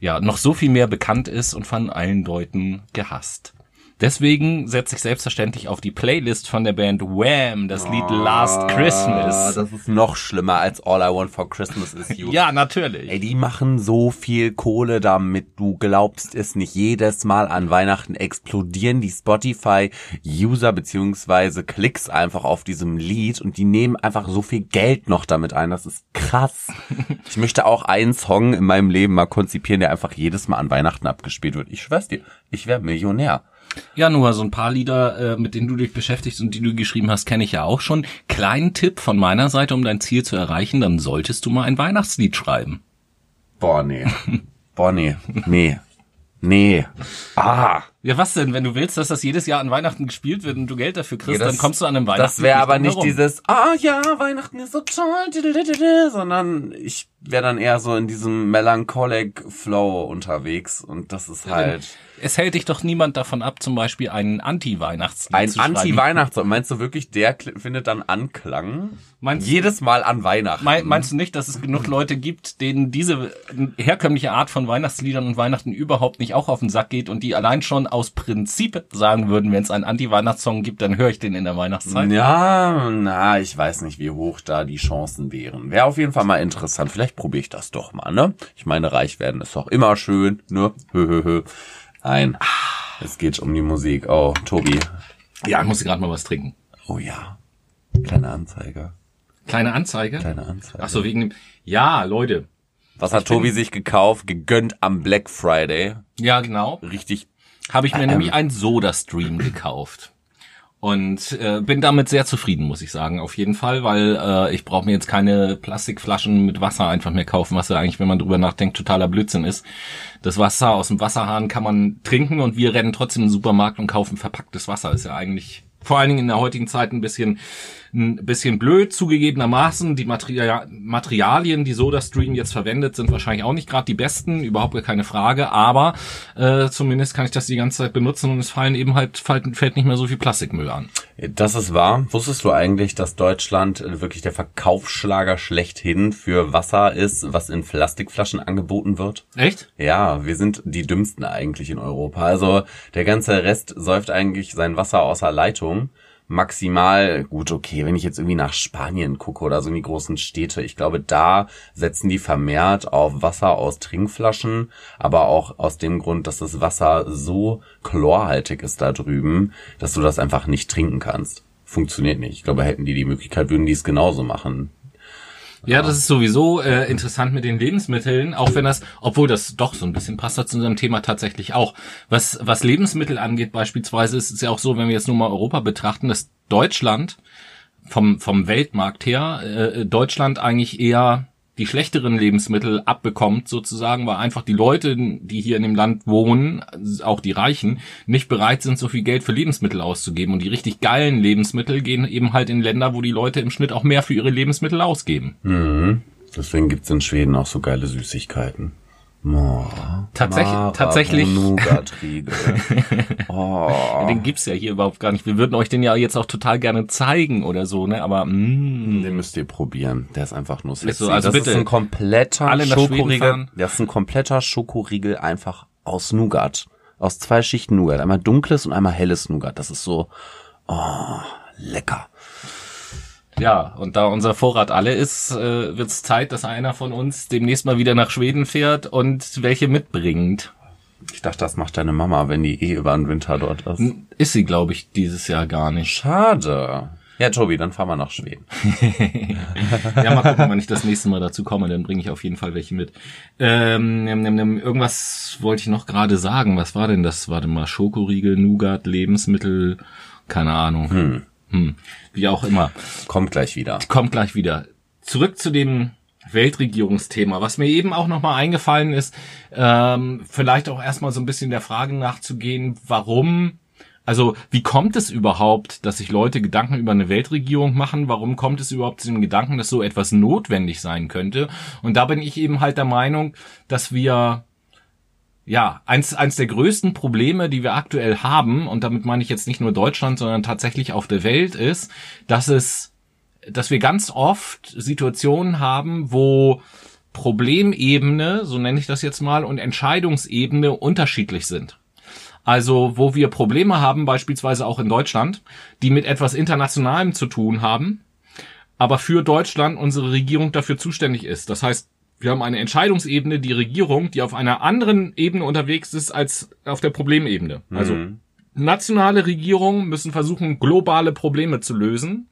ja, noch so viel mehr bekannt ist und von allen Leuten gehasst. Deswegen setze ich selbstverständlich auf die Playlist von der Band Wham, das Lied Last Christmas. Das ist noch schlimmer als All I Want for Christmas is You. Ja, natürlich. Ey, die machen so viel Kohle damit, du glaubst es nicht. Jedes Mal an Weihnachten explodieren die Spotify-User beziehungsweise Klicks einfach auf diesem Lied und die nehmen einfach so viel Geld noch damit ein. Das ist krass. Ich möchte auch einen Song in meinem Leben mal konzipieren, der einfach jedes Mal an Weihnachten abgespielt wird. Ich schwör's dir, ich wäre Millionär. Ja, nur so ein paar Lieder, äh, mit denen du dich beschäftigst und die du geschrieben hast, kenne ich ja auch schon. Kleinen Tipp von meiner Seite, um dein Ziel zu erreichen, dann solltest du mal ein Weihnachtslied schreiben. Boah, nee. Boah, nee. Nee. Nee. Ah. Ja, was denn? Wenn du willst, dass das jedes Jahr an Weihnachten gespielt wird und du Geld dafür kriegst, Ja, das- dann kommst du an einem Weihnachtslied Das wäre aber nicht herum. dieses, ah ja, Weihnachten ist so toll, sondern ich wäre dann eher so in diesem melancholic Flow unterwegs und das ist halt Es hält dich doch niemand davon ab, zum Beispiel einen Anti-Weihnachtslied ein zu schreiben. Anti-Weihnachtssong. Meinst du wirklich, der findet dann Anklang? Meinst- Jedes Mal an Weihnachten. Mein, meinst du nicht, dass es genug Leute gibt, denen diese herkömmliche Art von Weihnachtsliedern und Weihnachten überhaupt nicht auch auf den Sack geht und die allein schon aus Prinzip sagen würden, wenn es einen Anti-Weihnachtssong gibt, dann höre ich den in der Weihnachtszeit? ja, na, ich weiß nicht, wie hoch da die Chancen wären. Wäre auf jeden Fall mal interessant. Vielleicht probiere ich das doch mal, ne? Ich meine, reich werden ist doch immer schön, ne? Hö, Nein, es geht um die Musik. Oh, Tobi. Ja, ich muss gerade mal was trinken. Oh ja. Kleine Anzeige. Kleine Anzeige? Kleine Anzeige. Ach so, wegen dem, ja, Leute. Was hat Tobi sich gekauft? Gegönnt am Black Friday. Ja, genau. Richtig. Habe ich mir nämlich einen Soda-Stream gekauft. Und äh, bin damit sehr zufrieden, muss ich sagen, auf jeden Fall, weil äh, ich brauche mir jetzt keine Plastikflaschen mit Wasser einfach mehr kaufen, was ja eigentlich, wenn man drüber nachdenkt, totaler Blödsinn ist. Das Wasser aus dem Wasserhahn kann man trinken und wir rennen trotzdem in den Supermarkt und kaufen verpacktes Wasser. Ist ja eigentlich vor allen Dingen in der heutigen Zeit ein bisschen ein bisschen blöd zugegebenermaßen. Die Materia Materialien, die SodaStream jetzt verwendet, sind wahrscheinlich auch nicht gerade die besten, überhaupt gar keine Frage. Aber äh, zumindest kann ich das die ganze Zeit benutzen und es fallen eben halt fällt, fällt nicht mehr so viel Plastikmüll an. Das ist wahr. Wusstest du eigentlich, dass Deutschland äh, wirklich der Verkaufsschlager schlechthin für Wasser ist, was in Plastikflaschen angeboten wird? Echt? Ja, wir sind die dümmsten eigentlich in Europa. Also der ganze Rest säuft eigentlich sein Wasser außer Leitung. Maximal, gut, okay, wenn ich jetzt irgendwie nach Spanien gucke oder so in die großen Städte, ich glaube, da setzen die vermehrt auf Wasser aus Trinkflaschen, aber auch aus dem Grund, dass das Wasser so chlorhaltig ist da drüben, dass du das einfach nicht trinken kannst. Funktioniert nicht. Ich glaube, hätten die die Möglichkeit, würden die es genauso machen. Ja, das ist sowieso äh, interessant mit den Lebensmitteln, auch wenn das, obwohl das doch so ein bisschen passt zu unserem Thema tatsächlich auch. Was, was Lebensmittel angeht beispielsweise, ist es ja auch so, wenn wir jetzt nur mal Europa betrachten, dass Deutschland vom, vom Weltmarkt her, äh, Deutschland eigentlich eher die schlechteren Lebensmittel abbekommt sozusagen, weil einfach die Leute, die hier in dem Land wohnen, auch die Reichen, nicht bereit sind, so viel Geld für Lebensmittel auszugeben. Und die richtig geilen Lebensmittel gehen eben halt in Länder, wo die Leute im Schnitt auch mehr für ihre Lebensmittel ausgeben. Mhm. Deswegen gibt's in Schweden auch so geile Süßigkeiten. Oh, Tatsächlich- tatsächlich- Nougat-Riegel. Oh. Den gibt's ja hier überhaupt gar nicht. Wir würden euch den ja jetzt auch total gerne zeigen oder so, ne? Aber mm, Den müsst ihr probieren. Der ist einfach nur sexy. so, also das bitte. ist ein kompletter Alle Schokoriegel. Das ist ein kompletter Schokoriegel einfach aus Nougat. Aus zwei Schichten Nougat. Einmal dunkles und einmal helles Nougat. Das ist so, oh, lecker. Ja, und da unser Vorrat alle ist, äh, wird's Zeit, dass einer von uns demnächst mal wieder nach Schweden fährt und welche mitbringt. Ich dachte, das macht deine Mama, wenn die eh über den Winter dort ist. Ist sie, glaube ich, dieses Jahr gar nicht. Schade. Ja, Tobi, dann fahren wir nach Schweden. Ja, mal gucken, wann ich das nächste Mal dazu komme, dann bringe ich auf jeden Fall welche mit. Ähm, irgendwas wollte ich noch gerade sagen. Was war denn das? Warte mal, Schokoriegel, Nougat, Lebensmittel, keine Ahnung. Hm. Hm. Wie auch immer. Kommt gleich wieder. Kommt gleich wieder. Zurück zu dem Weltregierungsthema, was mir eben auch nochmal eingefallen ist, ähm, vielleicht auch erstmal so ein bisschen der Frage nachzugehen, warum also wie kommt es überhaupt, dass sich Leute Gedanken über eine Weltregierung machen? Warum kommt es überhaupt zu dem Gedanken, dass so etwas notwendig sein könnte? Und da bin ich eben halt der Meinung, dass wir ja, eins, eins der größten Probleme, die wir aktuell haben, und damit meine ich jetzt nicht nur Deutschland, sondern tatsächlich auf der Welt, ist, dass es dass wir ganz oft Situationen haben, wo Problemebene, so nenne ich das jetzt mal, und Entscheidungsebene unterschiedlich sind. Also wo wir Probleme haben, beispielsweise auch in Deutschland, die mit etwas Internationalem zu tun haben, aber für Deutschland unsere Regierung dafür zuständig ist. Das heißt, wir haben eine Entscheidungsebene, die Regierung, die auf einer anderen Ebene unterwegs ist als auf der Problemebene. Also mhm. nationale Regierungen müssen versuchen, globale Probleme zu lösen.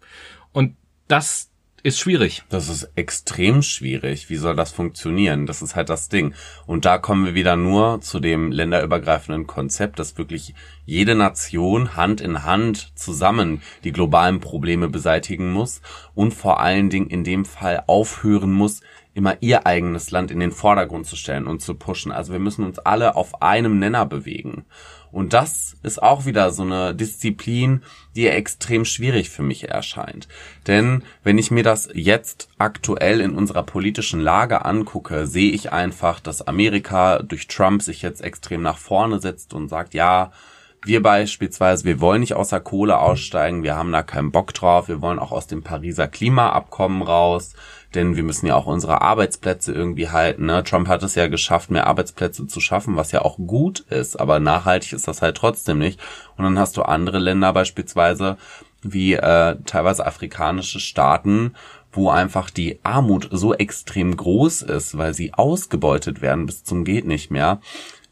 Und das ist schwierig. Das ist extrem schwierig. Wie soll das funktionieren? Das ist halt das Ding. Und da kommen wir wieder nur zu dem länderübergreifenden Konzept, dass wirklich jede Nation Hand in Hand zusammen die globalen Probleme beseitigen muss und vor allen Dingen in dem Fall aufhören muss, immer ihr eigenes Land in den Vordergrund zu stellen und zu pushen. Also wir müssen uns alle auf einem Nenner bewegen. Und das ist auch wieder so eine Disziplin, die extrem schwierig für mich erscheint. Denn wenn ich mir das jetzt aktuell in unserer politischen Lage angucke, sehe ich einfach, dass Amerika durch Trump sich jetzt extrem nach vorne setzt und sagt, ja, wir beispielsweise, wir wollen nicht aus der Kohle aussteigen, wir haben da keinen Bock drauf, wir wollen auch aus dem Pariser Klimaabkommen raus, denn wir müssen ja auch unsere Arbeitsplätze irgendwie halten. Ne? Trump hat es ja geschafft, mehr Arbeitsplätze zu schaffen, was ja auch gut ist, aber nachhaltig ist das halt trotzdem nicht. Und dann hast du andere Länder beispielsweise, wie äh, teilweise afrikanische Staaten, wo einfach die Armut so extrem groß ist, weil sie ausgebeutet werden bis zum geht nicht mehr,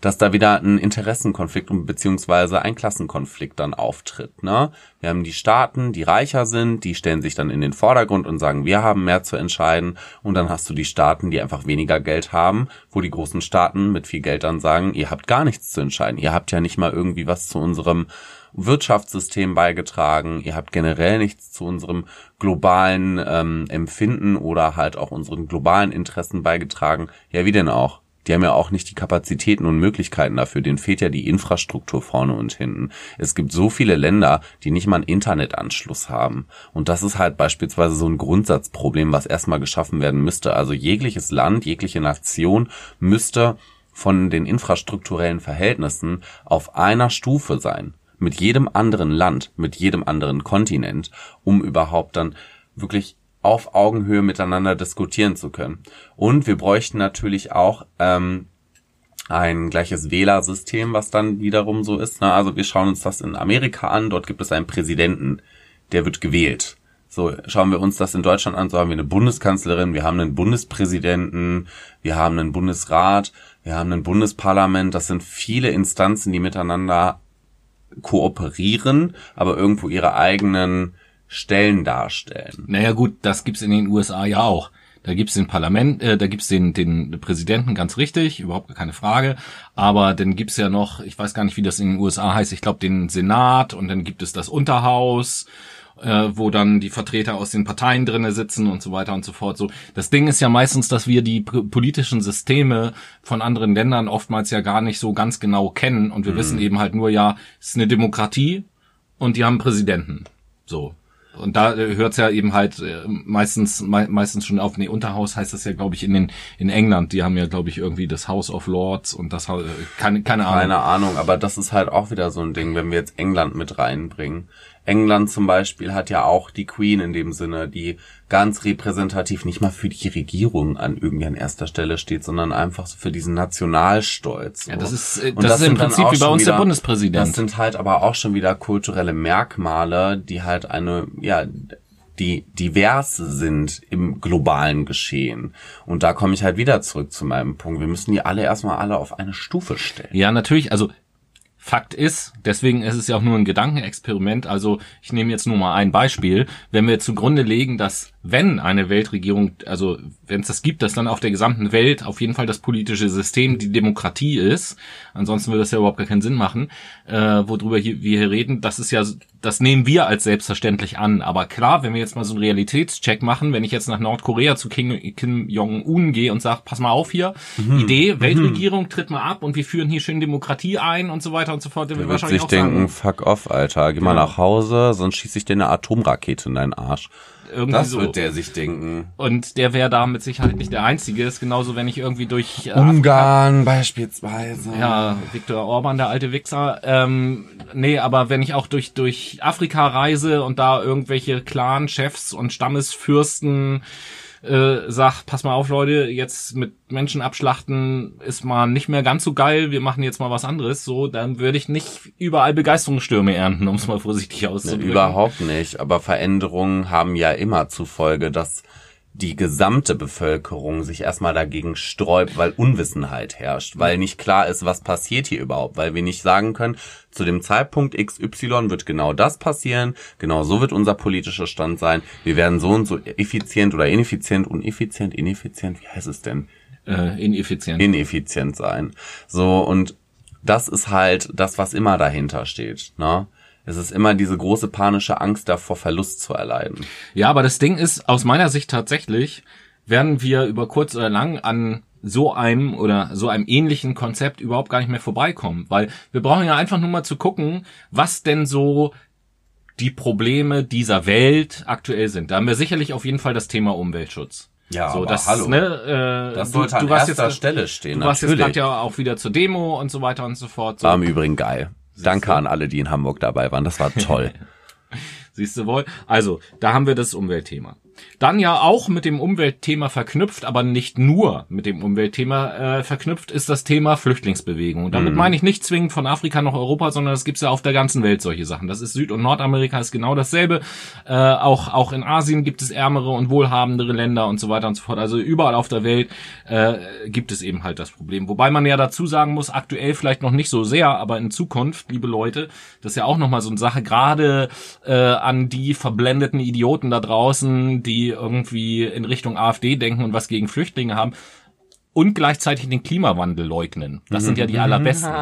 dass da wieder ein Interessenkonflikt und beziehungsweise ein Klassenkonflikt dann auftritt. Ne? Wir haben die Staaten, die reicher sind, die stellen sich dann in den Vordergrund und sagen, wir haben mehr zu entscheiden. Und dann hast du die Staaten, die einfach weniger Geld haben, wo die großen Staaten mit viel Geld dann sagen, ihr habt gar nichts zu entscheiden. Ihr habt ja nicht mal irgendwie was zu unserem Wirtschaftssystem beigetragen. Ihr habt generell nichts zu unserem globalen ähm, Empfinden oder halt auch unseren globalen Interessen beigetragen. Ja, wie denn auch? Die haben ja auch nicht die Kapazitäten und Möglichkeiten dafür. Denen fehlt ja die Infrastruktur vorne und hinten. Es gibt so viele Länder, die nicht mal einen Internetanschluss haben. Und das ist halt beispielsweise so ein Grundsatzproblem, was erstmal geschaffen werden müsste. Also jegliches Land, jegliche Nation müsste von den infrastrukturellen Verhältnissen auf einer Stufe sein. Mit jedem anderen Land, mit jedem anderen Kontinent, um überhaupt dann wirklich auf Augenhöhe miteinander diskutieren zu können. Und wir bräuchten natürlich auch ähm, ein gleiches Wählersystem, was dann wiederum so ist. Ne? Also wir schauen uns das in Amerika an, dort gibt es einen Präsidenten, der wird gewählt. So, schauen wir uns das in Deutschland an, so haben wir eine Bundeskanzlerin, wir haben einen Bundespräsidenten, wir haben einen Bundesrat, wir haben ein Bundesparlament, das sind viele Instanzen, die miteinander kooperieren, aber irgendwo ihre eigenen Stellen darstellen. Naja gut, das gibt's in den USA ja auch. Da gibt's den Parlament, äh, da gibt's den, den Präsidenten ganz richtig, überhaupt keine Frage. Aber dann gibt's ja noch, ich weiß gar nicht, wie das in den USA heißt, ich glaube den Senat und dann gibt es das Unterhaus, äh, wo dann die Vertreter aus den Parteien drinnen sitzen und so weiter und so fort. So, das Ding ist ja meistens, dass wir die politischen Systeme von anderen Ländern oftmals ja gar nicht so ganz genau kennen und wir mhm. wissen eben halt nur, ja, es ist eine Demokratie und die haben Präsidenten. So. Und da äh, hört's ja eben halt äh, meistens me meistens schon auf. Nee, Unterhaus heißt das ja, glaube ich, in den in England. Die haben ja, glaube ich, irgendwie das House of Lords und das äh, keine keine Ahnung. Keine Ahnung, aber das ist halt auch wieder so ein Ding, wenn wir jetzt England mit reinbringen. England zum Beispiel hat ja auch die Queen in dem Sinne, die ganz repräsentativ nicht mal für die Regierung an irgendwie an erster Stelle steht, sondern einfach so für diesen Nationalstolz. So. Ja, das ist, das, das ist im Prinzip wie bei uns wieder, der Bundespräsident. Das sind halt aber auch schon wieder kulturelle Merkmale, die halt eine, ja, die divers sind im globalen Geschehen. Und da komme ich halt wieder zurück zu meinem Punkt. Wir müssen die alle erstmal alle auf eine Stufe stellen. Ja, natürlich. Also Fakt ist, deswegen ist es ja auch nur ein Gedankenexperiment, also ich nehme jetzt nur mal ein Beispiel, wenn wir zugrunde legen, dass wenn eine Weltregierung, also wenn es das gibt, dass dann auf der gesamten Welt auf jeden Fall das politische System die Demokratie ist, ansonsten würde das ja überhaupt gar keinen Sinn machen, äh, worüber hier, wir hier reden, das ist ja, das nehmen wir als selbstverständlich an. Aber klar, wenn wir jetzt mal so einen Realitätscheck machen, wenn ich jetzt nach Nordkorea zu King, Kim Jong-un gehe und sage, pass mal auf hier, mhm. Idee, mhm. Weltregierung tritt mal ab und wir führen hier schön Demokratie ein und so weiter und so fort, der wird wahrscheinlich sich auch denken, sagen, fuck off, Alter, geh mal nach Hause, sonst schieße ich dir eine Atomrakete in deinen Arsch. Irgendwie Das so. wird der sich denken. Und der wäre da mit Sicherheit nicht der Einzige. Ist genauso, wenn ich irgendwie durch äh, Ungarn beispielsweise. Ja, Viktor Orban, der alte Wichser. Ähm, nee, aber wenn ich auch durch, durch Afrika reise und da irgendwelche Clan-Chefs und Stammesfürsten äh, sag, pass mal auf, Leute, jetzt mit Menschen abschlachten ist mal nicht mehr ganz so geil, wir machen jetzt mal was anderes, so, dann würde ich nicht überall Begeisterungsstürme ernten, um es mal vorsichtig auszudrücken. Überhaupt nicht. Aber Veränderungen haben ja immer zur Folge, dass die gesamte Bevölkerung sich erstmal dagegen sträubt, weil Unwissenheit herrscht, weil nicht klar ist, was passiert hier überhaupt, weil wir nicht sagen können, zu dem Zeitpunkt XY wird genau das passieren, genau so wird unser politischer Stand sein, wir werden so und so effizient oder ineffizient, uneffizient, ineffizient, wie heißt es denn? Äh, ineffizient. ineffizient sein. So, und das ist halt das, was immer dahinter steht. Ne? Es ist immer diese große panische Angst davor, Verlust zu erleiden. Ja, aber das Ding ist, aus meiner Sicht tatsächlich, werden wir über kurz oder lang an so einem oder so einem ähnlichen Konzept überhaupt gar nicht mehr vorbeikommen. Weil wir brauchen ja einfach nur mal zu gucken, was denn so die Probleme dieser Welt aktuell sind. Da haben wir sicherlich auf jeden Fall das Thema Umweltschutz. Ja, so, aber das, hallo. Ne, äh, Das du- sollte du an warst erster jetzt, Stelle stehen, Du warst jetzt natürlich. gerade ja auch wieder zur Demo und so weiter und so fort. So. War im Übrigen geil. Danke an alle, die in Hamburg dabei waren. Das war toll. Siehst du wohl? Also, da haben wir das Umweltthema. Dann ja auch mit dem Umweltthema verknüpft, aber nicht nur mit dem Umweltthema äh, verknüpft, ist das Thema Flüchtlingsbewegung. Und damit meine ich nicht zwingend von Afrika nach Europa, sondern es gibt's ja auf der ganzen Welt solche Sachen. Das ist Süd- und Nordamerika ist genau dasselbe. Äh, auch auch in Asien gibt es ärmere und wohlhabendere Länder und so weiter und so fort. Also überall auf der Welt äh, gibt es eben halt das Problem. Wobei man ja dazu sagen muss, aktuell vielleicht noch nicht so sehr, aber in Zukunft, liebe Leute, das ist ja auch nochmal so eine Sache, gerade äh, an die verblendeten Idioten da draußen, die irgendwie in Richtung AfD denken und was gegen Flüchtlinge haben und gleichzeitig den Klimawandel leugnen. Das sind ja die allerbesten.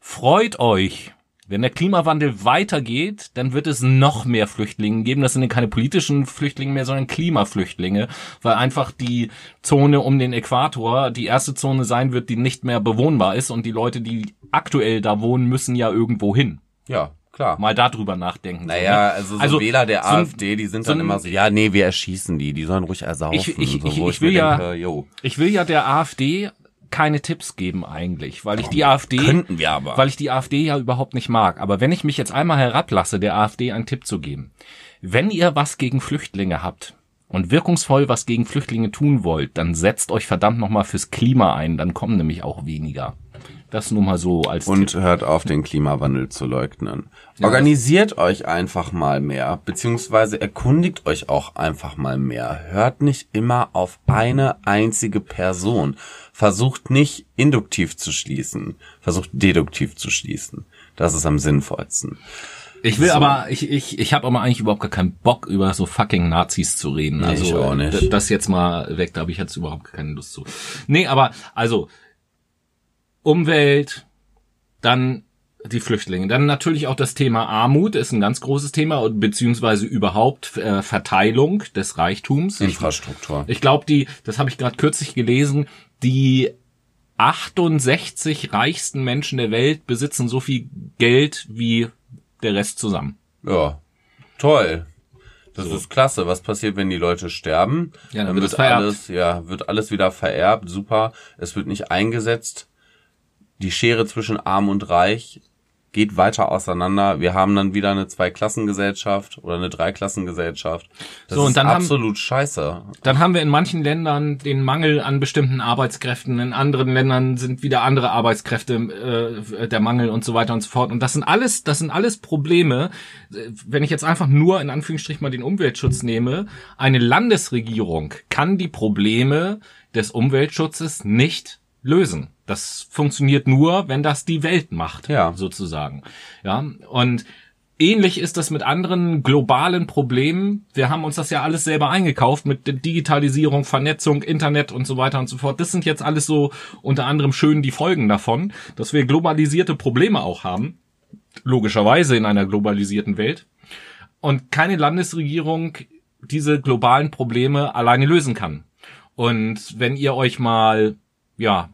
Freut euch. Wenn der Klimawandel weitergeht, dann wird es noch mehr Flüchtlinge geben. Das sind ja keine politischen Flüchtlinge mehr, sondern Klimaflüchtlinge, weil einfach die Zone um den Äquator die erste Zone sein wird, die nicht mehr bewohnbar ist und die Leute, die aktuell da wohnen, müssen ja irgendwo hin. Ja, klar. Mal darüber nachdenken. Naja, so, ne? also so Wähler der so AfD, die sind so dann immer so, ja, nee, wir erschießen die, die sollen ruhig ersaufen. Ich- ich- so, ich- ich will ja- denke, jo, Ich will ja der AfD keine Tipps geben eigentlich, weil ich die AfD könnten wir aber. weil ich die AfD ja überhaupt nicht mag. Aber wenn ich mich jetzt einmal herablasse, der AfD einen Tipp zu geben, wenn ihr was gegen Flüchtlinge habt und wirkungsvoll was gegen Flüchtlinge tun wollt, dann setzt euch verdammt nochmal fürs Klima ein, dann kommen nämlich auch weniger. Das nur mal so als Und Tipp. hört auf, den Klimawandel zu leugnen. Organisiert euch einfach mal mehr, beziehungsweise erkundigt euch auch einfach mal mehr. Hört nicht immer auf eine einzige Person. Versucht nicht induktiv zu schließen, versucht deduktiv zu schließen. Das ist am sinnvollsten. Ich will aber, ich, ich, ich habe aber eigentlich überhaupt gar keinen Bock, über so fucking Nazis zu reden. Also ich auch nicht. das jetzt mal weg, da habe ich jetzt überhaupt keine Lust zu. Nee, aber also Umwelt, dann die Flüchtlinge, dann natürlich auch das Thema Armut ist ein ganz großes Thema und beziehungsweise überhaupt äh, Verteilung des Reichtums. Ich, Infrastruktur. ich glaube, die, das habe ich gerade kürzlich gelesen, die 68 reichsten Menschen der Welt besitzen so viel Geld wie der Rest zusammen. Ja, toll. Das ist klasse. Was passiert, wenn die Leute sterben? Ja, dann wird es vererbt. alles, ja, wird alles wieder vererbt. Super. Es wird nicht eingesetzt. Die Schere zwischen Arm und Reich geht weiter auseinander. Wir haben dann wieder eine Zweiklassengesellschaft oder eine Dreiklassengesellschaft. Das So, und ist dann haben- absolut scheiße. Dann haben wir in manchen Ländern den Mangel an bestimmten Arbeitskräften, in anderen Ländern sind wieder andere Arbeitskräfte äh, der Mangel und so weiter und so fort. Und das sind alles, das sind alles Probleme. Wenn ich jetzt einfach nur in Anführungsstrichen mal den Umweltschutz nehme, eine Landesregierung kann die Probleme des Umweltschutzes nicht lösen. Das funktioniert nur, wenn das die Welt macht, Ja. sozusagen. Ja, und Ähnlich ist das mit anderen globalen Problemen. Wir haben uns das ja alles selber eingekauft mit der Digitalisierung, Vernetzung, Internet und so weiter und so fort. Das sind jetzt alles so unter anderem schön die Folgen davon, dass wir globalisierte Probleme auch haben. Logischerweise in einer globalisierten Welt. Und keine Landesregierung diese globalen Probleme alleine lösen kann. Und wenn ihr euch mal, ja,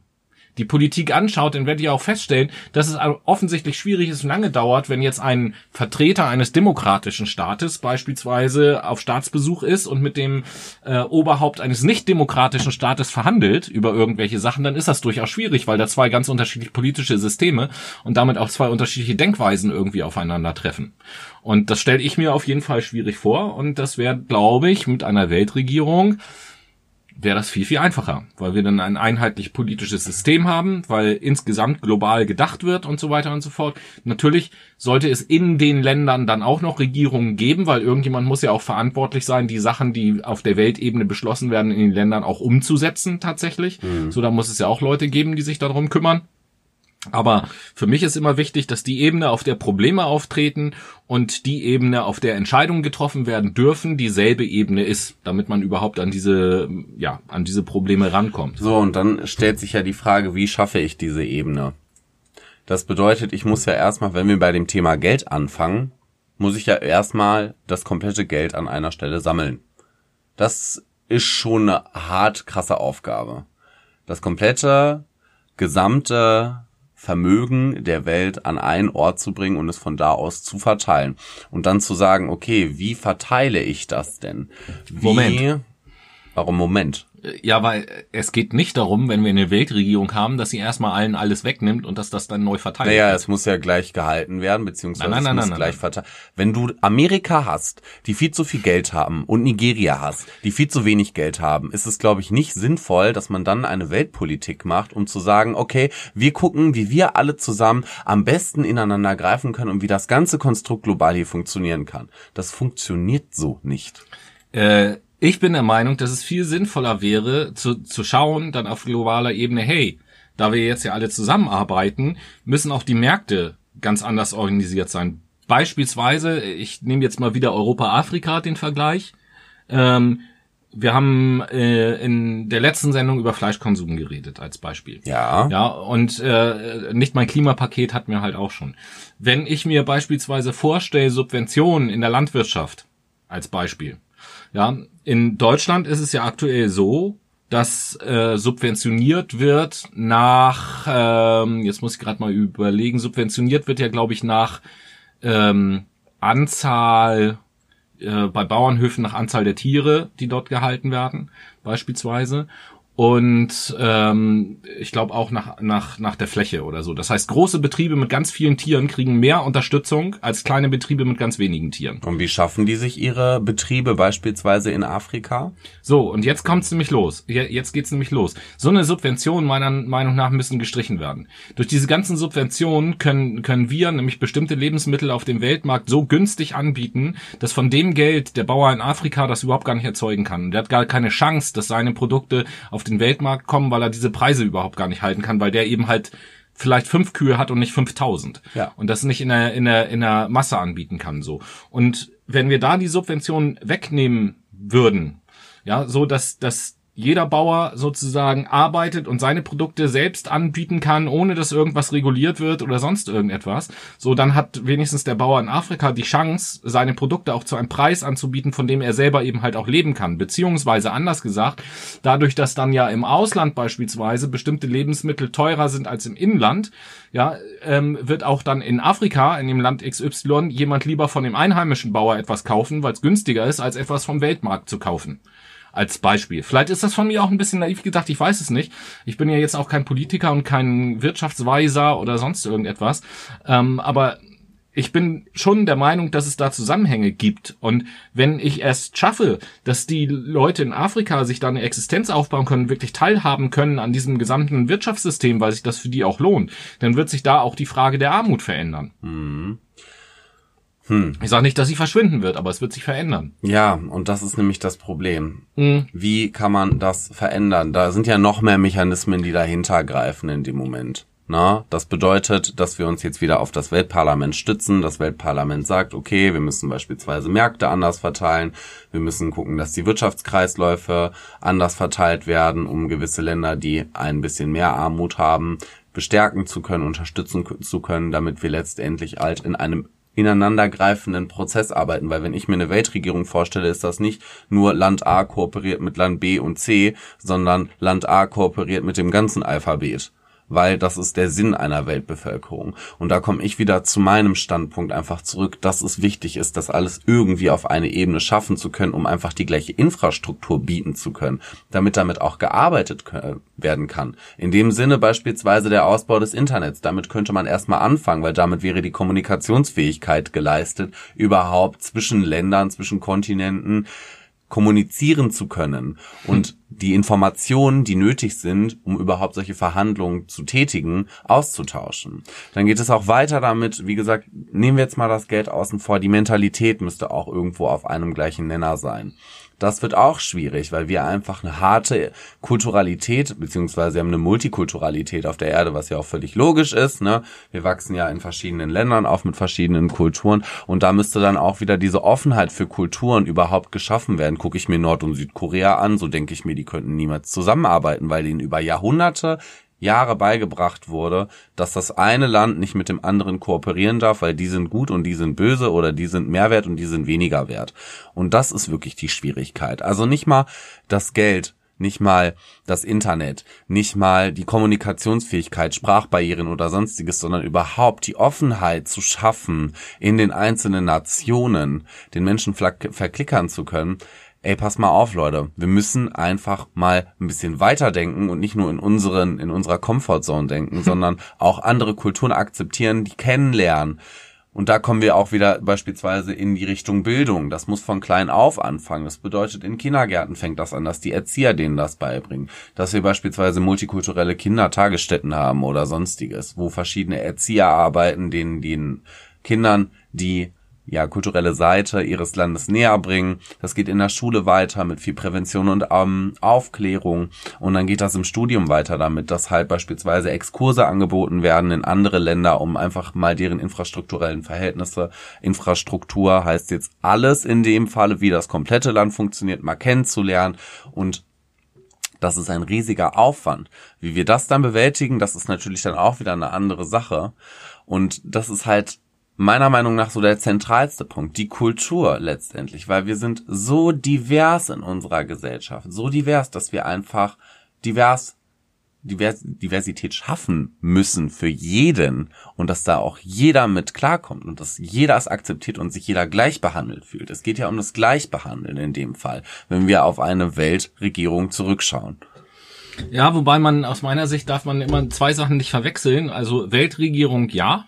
die Politik anschaut, dann werdet ihr auch feststellen, dass es offensichtlich schwierig ist und lange dauert, wenn jetzt ein Vertreter eines demokratischen Staates beispielsweise auf Staatsbesuch ist und mit dem äh, Oberhaupt eines nicht demokratischen Staates verhandelt über irgendwelche Sachen, dann ist das durchaus schwierig, weil da zwei ganz unterschiedliche politische Systeme und damit auch zwei unterschiedliche Denkweisen irgendwie aufeinandertreffen. Und das stelle ich mir auf jeden Fall schwierig vor und das wäre, glaube ich, mit einer Weltregierung wäre das viel, viel einfacher, weil wir dann ein einheitlich politisches System haben, weil insgesamt global gedacht wird und so weiter und so fort. Natürlich sollte es in den Ländern dann auch noch Regierungen geben, weil irgendjemand muss ja auch verantwortlich sein, die Sachen, die auf der Weltebene beschlossen werden, in den Ländern auch umzusetzen tatsächlich. Mhm. So, da muss es ja auch Leute geben, die sich darum kümmern. Aber für mich ist immer wichtig, dass die Ebene, auf der Probleme auftreten und die Ebene, auf der Entscheidungen getroffen werden dürfen, dieselbe Ebene ist, damit man überhaupt an diese, ja, an diese Probleme rankommt. So, und dann stellt sich ja die Frage, wie schaffe ich diese Ebene? Das bedeutet, ich muss ja erstmal, wenn wir bei dem Thema Geld anfangen, muss ich ja erstmal das komplette Geld an einer Stelle sammeln. Das ist schon eine hart krasse Aufgabe. Das komplette, gesamte Vermögen der Welt an einen Ort zu bringen und es von da aus zu verteilen. Und dann zu sagen, okay, wie verteile ich das denn? Wie, Moment. Warum Moment? Ja, weil es geht nicht darum, wenn wir eine Weltregierung haben, dass sie erstmal allen alles wegnimmt und dass das dann neu verteilt naja, wird. Naja, es muss ja gleich gehalten werden, beziehungsweise nein, nein, nein, es muss gleich verteilt. Wenn du Amerika hast, die viel zu viel Geld haben und Nigeria hast, die viel zu wenig Geld haben, ist es, glaube ich, nicht sinnvoll, dass man dann eine Weltpolitik macht, um zu sagen, okay, wir gucken, wie wir alle zusammen am besten ineinander greifen können und wie das ganze Konstrukt global hier funktionieren kann. Das funktioniert so nicht. Äh ich bin der Meinung, dass es viel sinnvoller wäre, zu, zu schauen, dann auf globaler Ebene, hey, da wir jetzt ja alle zusammenarbeiten, müssen auch die Märkte ganz anders organisiert sein. Beispielsweise, ich nehme jetzt mal wieder Europa-Afrika den Vergleich. Ähm, wir haben äh, in der letzten Sendung über Fleischkonsum geredet als Beispiel. Ja. Ja, und äh, nicht mein Klimapaket hat mir halt auch schon. Wenn ich mir beispielsweise vorstelle, Subventionen in der Landwirtschaft als Beispiel, ja, in Deutschland ist es ja aktuell so, dass äh, subventioniert wird nach, ähm, jetzt muss ich gerade mal überlegen, subventioniert wird ja, glaube ich, nach ähm, Anzahl äh, bei Bauernhöfen nach Anzahl der Tiere, die dort gehalten werden, beispielsweise und ähm, ich glaube auch nach, nach, nach der Fläche oder so. Das heißt, große Betriebe mit ganz vielen Tieren kriegen mehr Unterstützung als kleine Betriebe mit ganz wenigen Tieren. Und wie schaffen die sich ihre Betriebe beispielsweise in Afrika? So, und jetzt kommt's nämlich los. Jetzt geht's nämlich los. So eine Subvention meiner Meinung nach müssen gestrichen werden. Durch diese ganzen Subventionen können, können wir nämlich bestimmte Lebensmittel auf dem Weltmarkt so günstig anbieten, dass von dem Geld der Bauer in Afrika das überhaupt gar nicht erzeugen kann. Der hat gar keine Chance, dass seine Produkte auf den Weltmarkt kommen, weil er diese Preise überhaupt gar nicht halten kann, weil der eben halt vielleicht fünf Kühe hat und nicht 5000. Ja. Und das nicht in der, in der, in der Masse anbieten kann, so. Und wenn wir da die Subventionen wegnehmen würden, ja, so dass, dass jeder Bauer sozusagen arbeitet und seine Produkte selbst anbieten kann, ohne dass irgendwas reguliert wird oder sonst irgendetwas. So, dann hat wenigstens der Bauer in Afrika die Chance, seine Produkte auch zu einem Preis anzubieten, von dem er selber eben halt auch leben kann. Beziehungsweise anders gesagt, dadurch, dass dann ja im Ausland beispielsweise bestimmte Lebensmittel teurer sind als im Inland, ja, ähm, wird auch dann in Afrika, in dem Land XY, jemand lieber von dem einheimischen Bauer etwas kaufen, weil es günstiger ist, als etwas vom Weltmarkt zu kaufen als Beispiel. Vielleicht ist das von mir auch ein bisschen naiv gedacht, ich weiß es nicht. Ich bin ja jetzt auch kein Politiker und kein Wirtschaftsweiser oder sonst irgendetwas. Ähm, aber ich bin schon der Meinung, dass es da Zusammenhänge gibt. Und wenn ich es schaffe, dass die Leute in Afrika sich da eine Existenz aufbauen können, wirklich teilhaben können an diesem gesamten Wirtschaftssystem, weil sich das für die auch lohnt, dann wird sich da auch die Frage der Armut verändern. Mhm. Hm. Ich sage nicht, dass sie verschwinden wird, aber es wird sich verändern. Ja, und das ist nämlich das Problem. Hm. Wie kann man das verändern? Da sind ja noch mehr Mechanismen, die dahinter greifen in dem Moment. Na, das bedeutet, dass wir uns jetzt wieder auf das Weltparlament stützen. Das Weltparlament sagt, okay, wir müssen beispielsweise Märkte anders verteilen. Wir müssen gucken, dass die Wirtschaftskreisläufe anders verteilt werden, um gewisse Länder, die ein bisschen mehr Armut haben, bestärken zu können, unterstützen zu können, damit wir letztendlich halt in einem ineinandergreifenden Prozess arbeiten, weil wenn ich mir eine Weltregierung vorstelle, ist das nicht nur Land A kooperiert mit Land B und C, sondern Land A kooperiert mit dem ganzen Alphabet. Weil das ist der Sinn einer Weltbevölkerung. Und da komme ich wieder zu meinem Standpunkt einfach zurück, dass es wichtig ist, das alles irgendwie auf eine Ebene schaffen zu können, um einfach die gleiche Infrastruktur bieten zu können, damit damit auch gearbeitet werden kann. In dem Sinne beispielsweise der Ausbau des Internets. Damit könnte man erstmal anfangen, weil damit wäre die Kommunikationsfähigkeit geleistet, überhaupt zwischen Ländern, zwischen Kontinenten, kommunizieren zu können und die Informationen, die nötig sind, um überhaupt solche Verhandlungen zu tätigen, auszutauschen. Dann geht es auch weiter damit, wie gesagt, nehmen wir jetzt mal das Geld außen vor, die Mentalität müsste auch irgendwo auf einem gleichen Nenner sein. Das wird auch schwierig, weil wir einfach eine harte Kulturalität, beziehungsweise haben eine Multikulturalität auf der Erde, was ja auch völlig logisch ist. Ne? Wir wachsen ja in verschiedenen Ländern auf mit verschiedenen Kulturen und da müsste dann auch wieder diese Offenheit für Kulturen überhaupt geschaffen werden. Gucke ich mir Nord- und Südkorea an, so denke ich mir, die könnten niemals zusammenarbeiten, weil ihnen über Jahrhunderte Jahre beigebracht wurde, dass das eine Land nicht mit dem anderen kooperieren darf, weil die sind gut und die sind böse oder die sind mehr wert und die sind weniger wert. Und das ist wirklich die Schwierigkeit. Also nicht mal das Geld, nicht mal das Internet, nicht mal die Kommunikationsfähigkeit, Sprachbarrieren oder sonstiges, sondern überhaupt die Offenheit zu schaffen, in den einzelnen Nationen den Menschen verklickern zu können, ey, pass mal auf, Leute, wir müssen einfach mal ein bisschen weiterdenken und nicht nur in unseren, in unserer Comfortzone denken, sondern auch andere Kulturen akzeptieren, die kennenlernen. Und da kommen wir auch wieder beispielsweise in die Richtung Bildung. Das muss von klein auf anfangen. Das bedeutet, in Kindergärten fängt das an, dass die Erzieher denen das beibringen. Dass wir beispielsweise multikulturelle Kindertagesstätten haben oder sonstiges, wo verschiedene Erzieher arbeiten, denen den Kindern die ja, kulturelle Seite ihres Landes näher bringen. Das geht in der Schule weiter mit viel Prävention und ähm, Aufklärung. Und dann geht das im Studium weiter damit, dass halt beispielsweise Exkurse angeboten werden in andere Länder, um einfach mal deren infrastrukturellen Verhältnisse, Infrastruktur heißt jetzt alles in dem Falle, wie das komplette Land funktioniert, mal kennenzulernen und das ist ein riesiger Aufwand. Wie wir das dann bewältigen, das ist natürlich dann auch wieder eine andere Sache. Und das ist halt meiner Meinung nach so der zentralste Punkt, die Kultur letztendlich, weil wir sind so divers in unserer Gesellschaft, so divers, dass wir einfach divers, divers Diversität schaffen müssen für jeden und dass da auch jeder mit klarkommt und dass jeder es akzeptiert und sich jeder gleich behandelt fühlt. Es geht ja um das Gleichbehandeln in dem Fall, wenn wir auf eine Weltregierung zurückschauen. Ja, wobei man aus meiner Sicht darf man immer zwei Sachen nicht verwechseln. Also Weltregierung ja,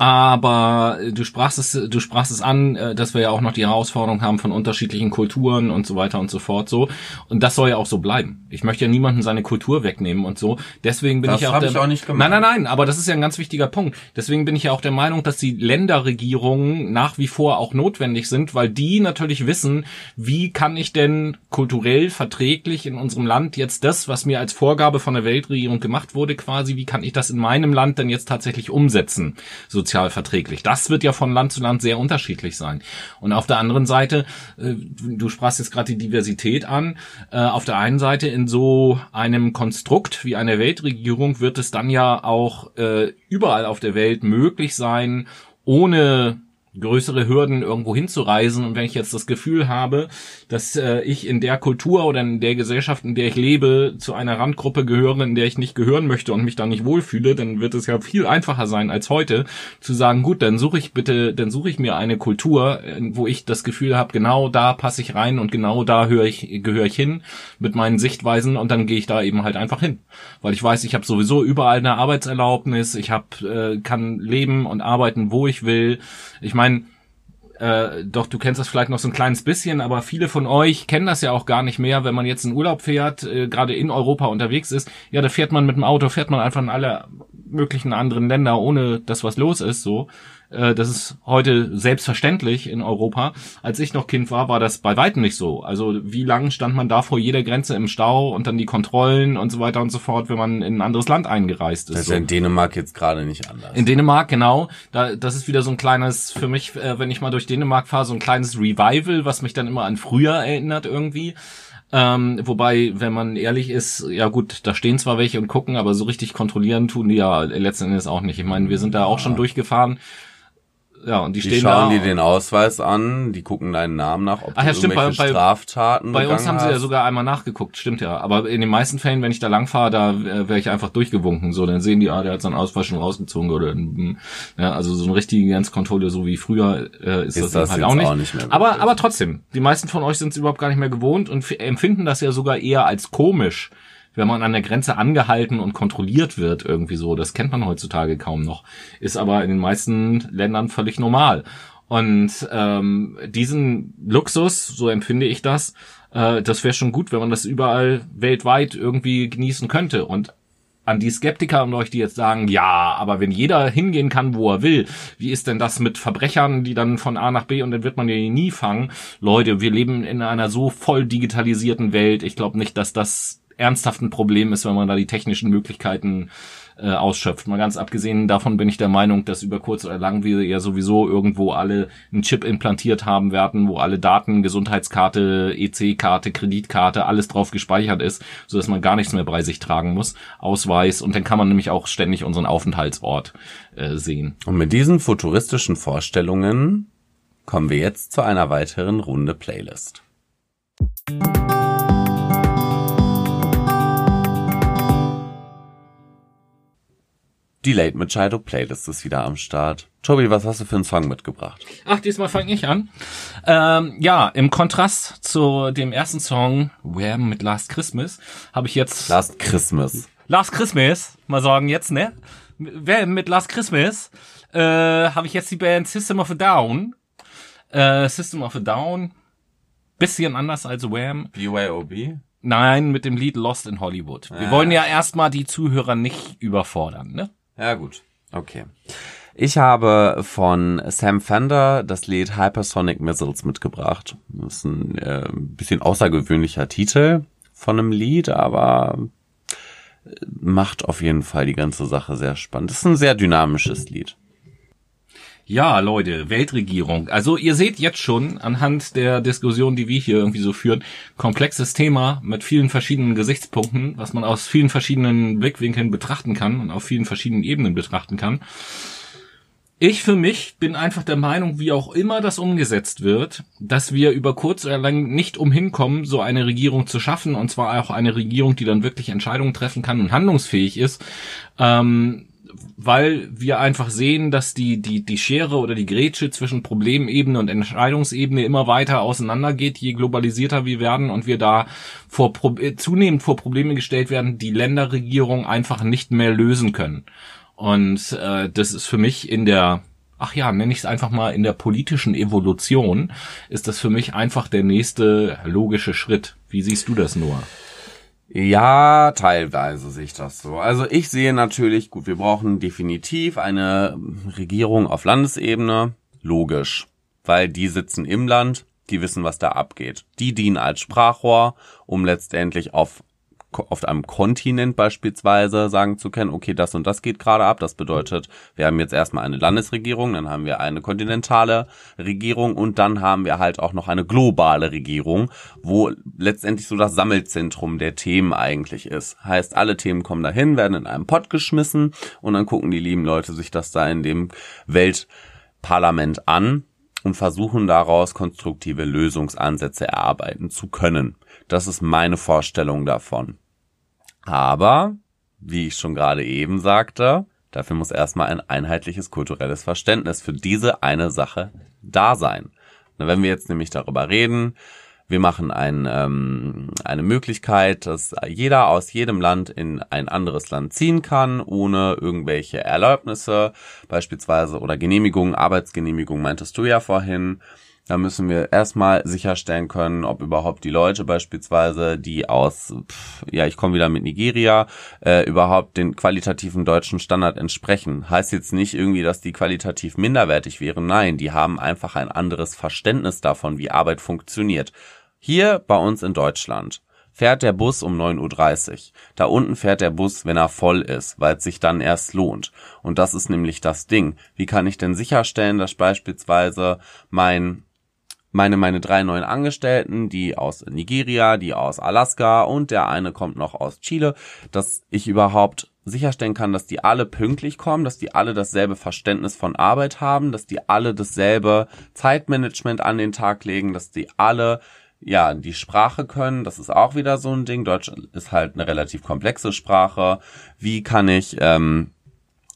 aber du sprachst es, du sprachst es an, äh, dass wir ja auch noch die Herausforderung haben von unterschiedlichen Kulturen und so weiter und so fort so. Und das soll ja auch so bleiben. Ich möchte ja niemandem seine Kultur wegnehmen und so. Deswegen bin das ich auch der. Ich auch nicht nein, nein, nein. Aber das ist ja ein ganz wichtiger Punkt. Deswegen bin ich ja auch der Meinung, dass die Länderregierungen nach wie vor auch notwendig sind, weil die natürlich wissen, wie kann ich denn kulturell verträglich in unserem Land jetzt das, was mir als Vorgabe von der Weltregierung gemacht wurde, quasi, wie kann ich das in meinem Land denn jetzt tatsächlich umsetzen? So sozial verträglich. Das wird ja von Land zu Land sehr unterschiedlich sein. Und auf der anderen Seite, äh, du sprachst jetzt gerade die Diversität an, äh, auf der einen Seite in so einem Konstrukt wie einer Weltregierung wird es dann ja auch äh, überall auf der Welt möglich sein, ohne größere Hürden irgendwo hinzureisen und wenn ich jetzt das Gefühl habe, dass äh, ich in der Kultur oder in der Gesellschaft, in der ich lebe, zu einer Randgruppe gehöre, in der ich nicht gehören möchte und mich da nicht wohlfühle, dann wird es ja viel einfacher sein als heute zu sagen, gut, dann suche ich bitte, dann suche ich mir eine Kultur, äh, wo ich das Gefühl habe, genau da passe ich rein und genau da höre ich gehöre ich hin mit meinen Sichtweisen und dann gehe ich da eben halt einfach hin, weil ich weiß, ich habe sowieso überall eine Arbeitserlaubnis, ich habe äh, kann leben und arbeiten, wo ich will. Ich meine, äh, doch du kennst das vielleicht noch so ein kleines bisschen, aber viele von euch kennen das ja auch gar nicht mehr, wenn man jetzt in Urlaub fährt, äh, gerade in Europa unterwegs ist. Ja, da fährt man mit dem Auto, fährt man einfach in alle möglichen anderen Länder, ohne dass was los ist, so. Äh, das ist heute selbstverständlich in Europa. Als ich noch Kind war, war das bei weitem nicht so. Also wie lange stand man da vor jeder Grenze im Stau und dann die Kontrollen und so weiter und so fort, wenn man in ein anderes Land eingereist ist. Das ist so. in Dänemark jetzt gerade nicht anders. In Dänemark, genau. Da, das ist wieder so ein kleines, für mich, äh, wenn ich mal durch Dänemark fahre, so ein kleines Revival, was mich dann immer an früher erinnert irgendwie. Ähm, wobei, wenn man ehrlich ist, ja gut, da stehen zwar welche und gucken, aber so richtig kontrollieren tun die ja letzten Endes auch nicht. Ich meine, wir sind da auch schon durchgefahren Ja, und die, Die stehen schauen da. dir den Ausweis an, die gucken deinen Namen nach, ob Ach ja, du stimmt, bei- irgendwelche bei- Straftaten Bei uns haben sie ja hast. sogar einmal nachgeguckt, stimmt ja. Aber in den meisten Fällen, wenn ich da lang fahre, da äh, wäre ich einfach durchgewunken. So, dann sehen die, ah, der hat seinen Ausweis schon rausgezogen oder mm, ja, also so eine richtige Grenzkontrolle, so wie früher, äh, ist, Ist das, das halt auch nicht. auch nicht aber, aber trotzdem, die meisten von euch sind es überhaupt gar nicht mehr gewohnt und empfinden das ja sogar eher als komisch. Wenn man an der Grenze angehalten und kontrolliert wird, irgendwie so, das kennt man heutzutage kaum noch, ist aber in den meisten Ländern völlig normal. Und ähm, diesen Luxus, so empfinde ich das, äh, das wäre schon gut, wenn man das überall weltweit irgendwie genießen könnte. Und an die Skeptiker und euch, die jetzt sagen, ja, aber wenn jeder hingehen kann, wo er will, wie ist denn das mit Verbrechern, die dann von A nach B und dann wird man ja nie fangen? Leute, wir leben in einer so voll digitalisierten Welt. Ich glaube nicht, dass das ernsthaft ein Problem ist, wenn man da die technischen Möglichkeiten äh, ausschöpft. Mal ganz abgesehen davon bin ich der Meinung, dass über kurz oder lang wir ja sowieso irgendwo alle einen Chip implantiert haben werden, wo alle Daten, Gesundheitskarte, EC-Karte, Kreditkarte, alles drauf gespeichert ist, so dass man gar nichts mehr bei sich tragen muss, Ausweis und dann kann man nämlich auch ständig unseren Aufenthaltsort äh, sehen. Und mit diesen futuristischen Vorstellungen kommen wir jetzt zu einer weiteren Runde Playlist. Die Late Machado Playlist ist wieder am Start. Tobi, was hast du für einen Song mitgebracht? Ach, diesmal fange ich an. Ähm, ja, im Kontrast zu dem ersten Song, Where mit Last Christmas, habe ich jetzt Last Christmas. Last Christmas, mal sagen jetzt, ne? Wer mit Last Christmas äh, habe ich jetzt die Band System of a Down. Äh, System of a Down, bisschen anders als Wham. BYOB? Nein, mit dem Lied Lost in Hollywood. Wir Ah. wollen ja erstmal die Zuhörer nicht überfordern, ne? Ja, gut. Okay. Ich habe von Sam Fender das Lied Hypersonic Missiles mitgebracht. Das ist ein äh, bisschen außergewöhnlicher Titel von einem Lied, aber äh, macht auf jeden Fall die ganze Sache sehr spannend. Das ist ein sehr dynamisches Lied. Ja, Leute, Weltregierung. Also ihr seht jetzt schon anhand der Diskussion, die wir hier irgendwie so führen, komplexes Thema mit vielen verschiedenen Gesichtspunkten, was man aus vielen verschiedenen Blickwinkeln betrachten kann und auf vielen verschiedenen Ebenen betrachten kann. Ich für mich bin einfach der Meinung, wie auch immer das umgesetzt wird, dass wir über kurz oder lang nicht umhin kommen, so eine Regierung zu schaffen, und zwar auch eine Regierung, die dann wirklich Entscheidungen treffen kann und handlungsfähig ist. Ähm, weil wir einfach sehen, dass die, die, die Schere oder die Grätsche zwischen Problemebene und Entscheidungsebene immer weiter auseinandergeht, je globalisierter wir werden und wir da vor, äh, zunehmend vor Probleme gestellt werden, die Länderregierung einfach nicht mehr lösen können. Und äh, das ist für mich in der, ach ja, nenne ich es einfach mal, in der politischen Evolution, ist das für mich einfach der nächste logische Schritt. Wie siehst du das, Noah? Ja, teilweise sehe ich das so. Also ich sehe natürlich, gut, wir brauchen definitiv eine Regierung auf Landesebene. Logisch. Weil die sitzen im Land, die wissen, was da abgeht. Die dienen als Sprachrohr, um letztendlich auf auf einem Kontinent beispielsweise sagen zu können, okay, das und das geht gerade ab. Das bedeutet, wir haben jetzt erstmal eine Landesregierung, dann haben wir eine kontinentale Regierung und dann haben wir halt auch noch eine globale Regierung, wo letztendlich so das Sammelzentrum der Themen eigentlich ist. Heißt, alle Themen kommen dahin, werden in einem Pott geschmissen und dann gucken die lieben Leute sich das da in dem Weltparlament an und versuchen daraus konstruktive Lösungsansätze erarbeiten zu können. Das ist meine Vorstellung davon. Aber, wie ich schon gerade eben sagte, dafür muss erstmal ein einheitliches kulturelles Verständnis für diese eine Sache da sein. Na, wenn wir jetzt nämlich darüber reden, wir machen ein, ähm, eine Möglichkeit, dass jeder aus jedem Land in ein anderes Land ziehen kann, ohne irgendwelche Erlaubnisse, beispielsweise oder Genehmigungen, Arbeitsgenehmigung meintest du ja vorhin. Da müssen wir erstmal sicherstellen können, ob überhaupt die Leute beispielsweise, die aus, pf, ja, ich komme wieder mit Nigeria, äh, überhaupt den qualitativen deutschen Standard entsprechen. Heißt jetzt nicht irgendwie, dass die qualitativ minderwertig wären. Nein, die haben einfach ein anderes Verständnis davon, wie Arbeit funktioniert. Hier bei uns in Deutschland fährt der Bus um 9.30 Uhr. Da unten fährt der Bus, wenn er voll ist, weil es sich dann erst lohnt. Und das ist nämlich das Ding. Wie kann ich denn sicherstellen, dass beispielsweise mein meine, meine drei neuen Angestellten, die aus Nigeria, die aus Alaska und der eine kommt noch aus Chile, dass ich überhaupt sicherstellen kann, dass die alle pünktlich kommen, dass die alle dasselbe Verständnis von Arbeit haben, dass die alle dasselbe Zeitmanagement an den Tag legen, dass die alle ja, die Sprache können, das ist auch wieder so ein Ding. Deutsch ist halt eine relativ komplexe Sprache. Wie kann ich ähm,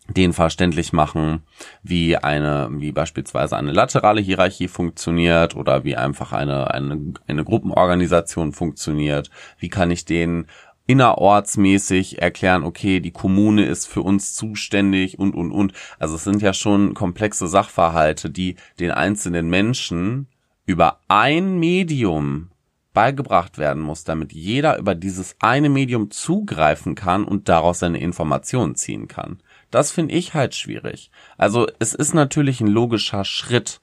den verständlich machen, wie eine, wie beispielsweise eine laterale Hierarchie funktioniert oder wie einfach eine, eine, eine Gruppenorganisation funktioniert. Wie kann ich den innerortsmäßig erklären, okay, die Kommune ist für uns zuständig und, und, und. Also es sind ja schon komplexe Sachverhalte, die den einzelnen Menschen über ein Medium beigebracht werden muss, damit jeder über dieses eine Medium zugreifen kann und daraus seine Informationen ziehen kann. Das finde ich halt schwierig. Also es ist natürlich ein logischer Schritt,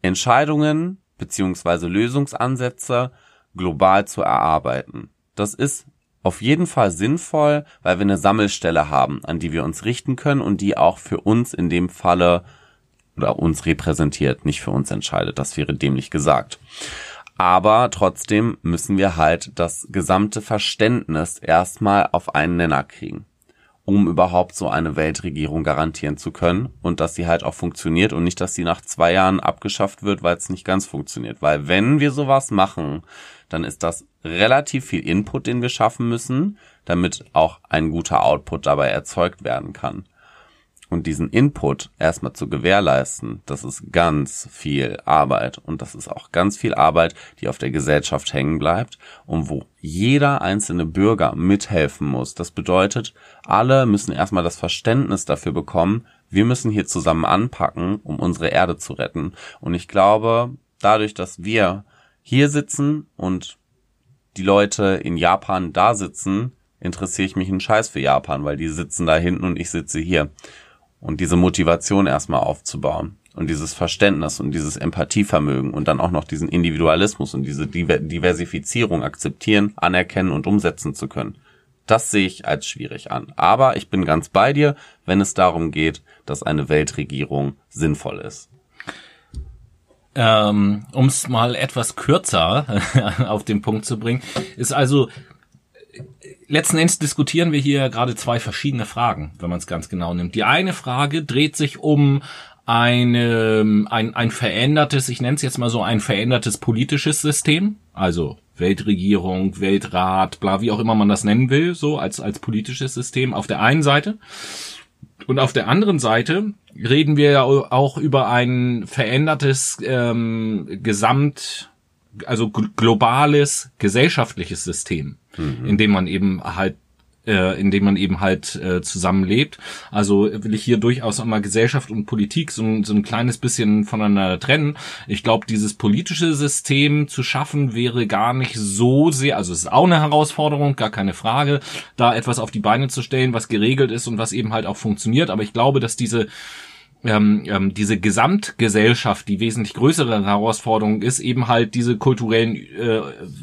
Entscheidungen beziehungsweise Lösungsansätze global zu erarbeiten. Das ist auf jeden Fall sinnvoll, weil wir eine Sammelstelle haben, an die wir uns richten können und die auch für uns in dem Falle oder uns repräsentiert, nicht für uns entscheidet. Das wäre dämlich gesagt. Aber trotzdem müssen wir halt das gesamte Verständnis erstmal auf einen Nenner kriegen um überhaupt so eine Weltregierung garantieren zu können und dass sie halt auch funktioniert und nicht, dass sie nach zwei Jahren abgeschafft wird, weil es nicht ganz funktioniert. Weil wenn wir sowas machen, dann ist das relativ viel Input, den wir schaffen müssen, damit auch ein guter Output dabei erzeugt werden kann. Und diesen Input erstmal zu gewährleisten, das ist ganz viel Arbeit. Und das ist auch ganz viel Arbeit, die auf der Gesellschaft hängen bleibt und wo jeder einzelne Bürger mithelfen muss. Das bedeutet, alle müssen erstmal das Verständnis dafür bekommen, wir müssen hier zusammen anpacken, um unsere Erde zu retten. Und ich glaube, dadurch, dass wir hier sitzen und die Leute in Japan da sitzen, interessiere ich mich einen Scheiß für Japan, weil die sitzen da hinten und ich sitze hier und diese Motivation erstmal aufzubauen und dieses Verständnis und dieses Empathievermögen und dann auch noch diesen Individualismus und diese Diversifizierung akzeptieren, anerkennen und umsetzen zu können. Das sehe ich als schwierig an. Aber ich bin ganz bei dir, wenn es darum geht, dass eine Weltregierung sinnvoll ist. Ähm, um es mal etwas kürzer auf den Punkt zu bringen, ist also letzten Endes diskutieren wir hier gerade zwei verschiedene Fragen, wenn man es ganz genau nimmt. Die eine Frage dreht sich um eine, ein, ein verändertes, ich nenne es jetzt mal so ein verändertes politisches System, also Weltregierung, Weltrat, bla, wie auch immer man das nennen will, so als, als politisches System auf der einen Seite. Und auf der anderen Seite reden wir ja auch über ein verändertes ähm, Gesamt, also globales gesellschaftliches System mhm. in dem man eben halt äh, in dem man eben halt äh, zusammenlebt. Also will ich hier durchaus auch mal Gesellschaft und Politik so, so ein kleines bisschen voneinander trennen. Ich glaube, dieses politische System zu schaffen wäre gar nicht so sehr, also es ist auch eine Herausforderung, gar keine Frage, da etwas auf die Beine zu stellen, was geregelt ist und was eben halt auch funktioniert. Aber ich glaube, dass diese ähm, ähm, diese Gesamtgesellschaft die wesentlich größere Herausforderung ist, eben halt diese kulturellen äh,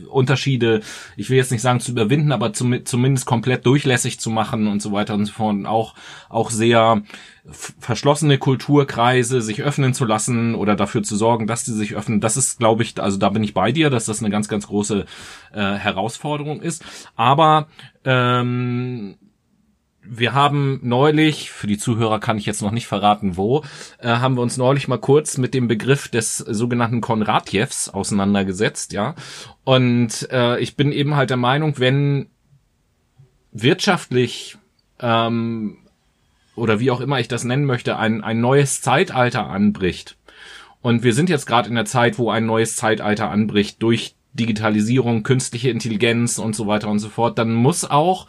Unterschiede, ich will jetzt nicht sagen zu überwinden, aber zum, zumindest komplett durchlässig zu machen und so weiter und so fort. Und auch, auch sehr verschlossene Kulturkreise sich öffnen zu lassen oder dafür zu sorgen, dass sie sich öffnen. Das ist, glaube ich, also da bin ich bei dir, dass das eine ganz, ganz große äh, Herausforderung ist. Aber ähm, wir haben neulich, für die Zuhörer kann ich jetzt noch nicht verraten, wo, äh, haben wir uns neulich mal kurz mit dem Begriff des sogenannten Konradjevs auseinandergesetzt, ja. Und äh, ich bin eben halt der Meinung, wenn wirtschaftlich ähm, oder wie auch immer ich das nennen möchte, ein, ein neues Zeitalter anbricht. Und wir sind jetzt gerade in der Zeit, wo ein neues Zeitalter anbricht durch Digitalisierung, künstliche Intelligenz und so weiter und so fort, dann muss auch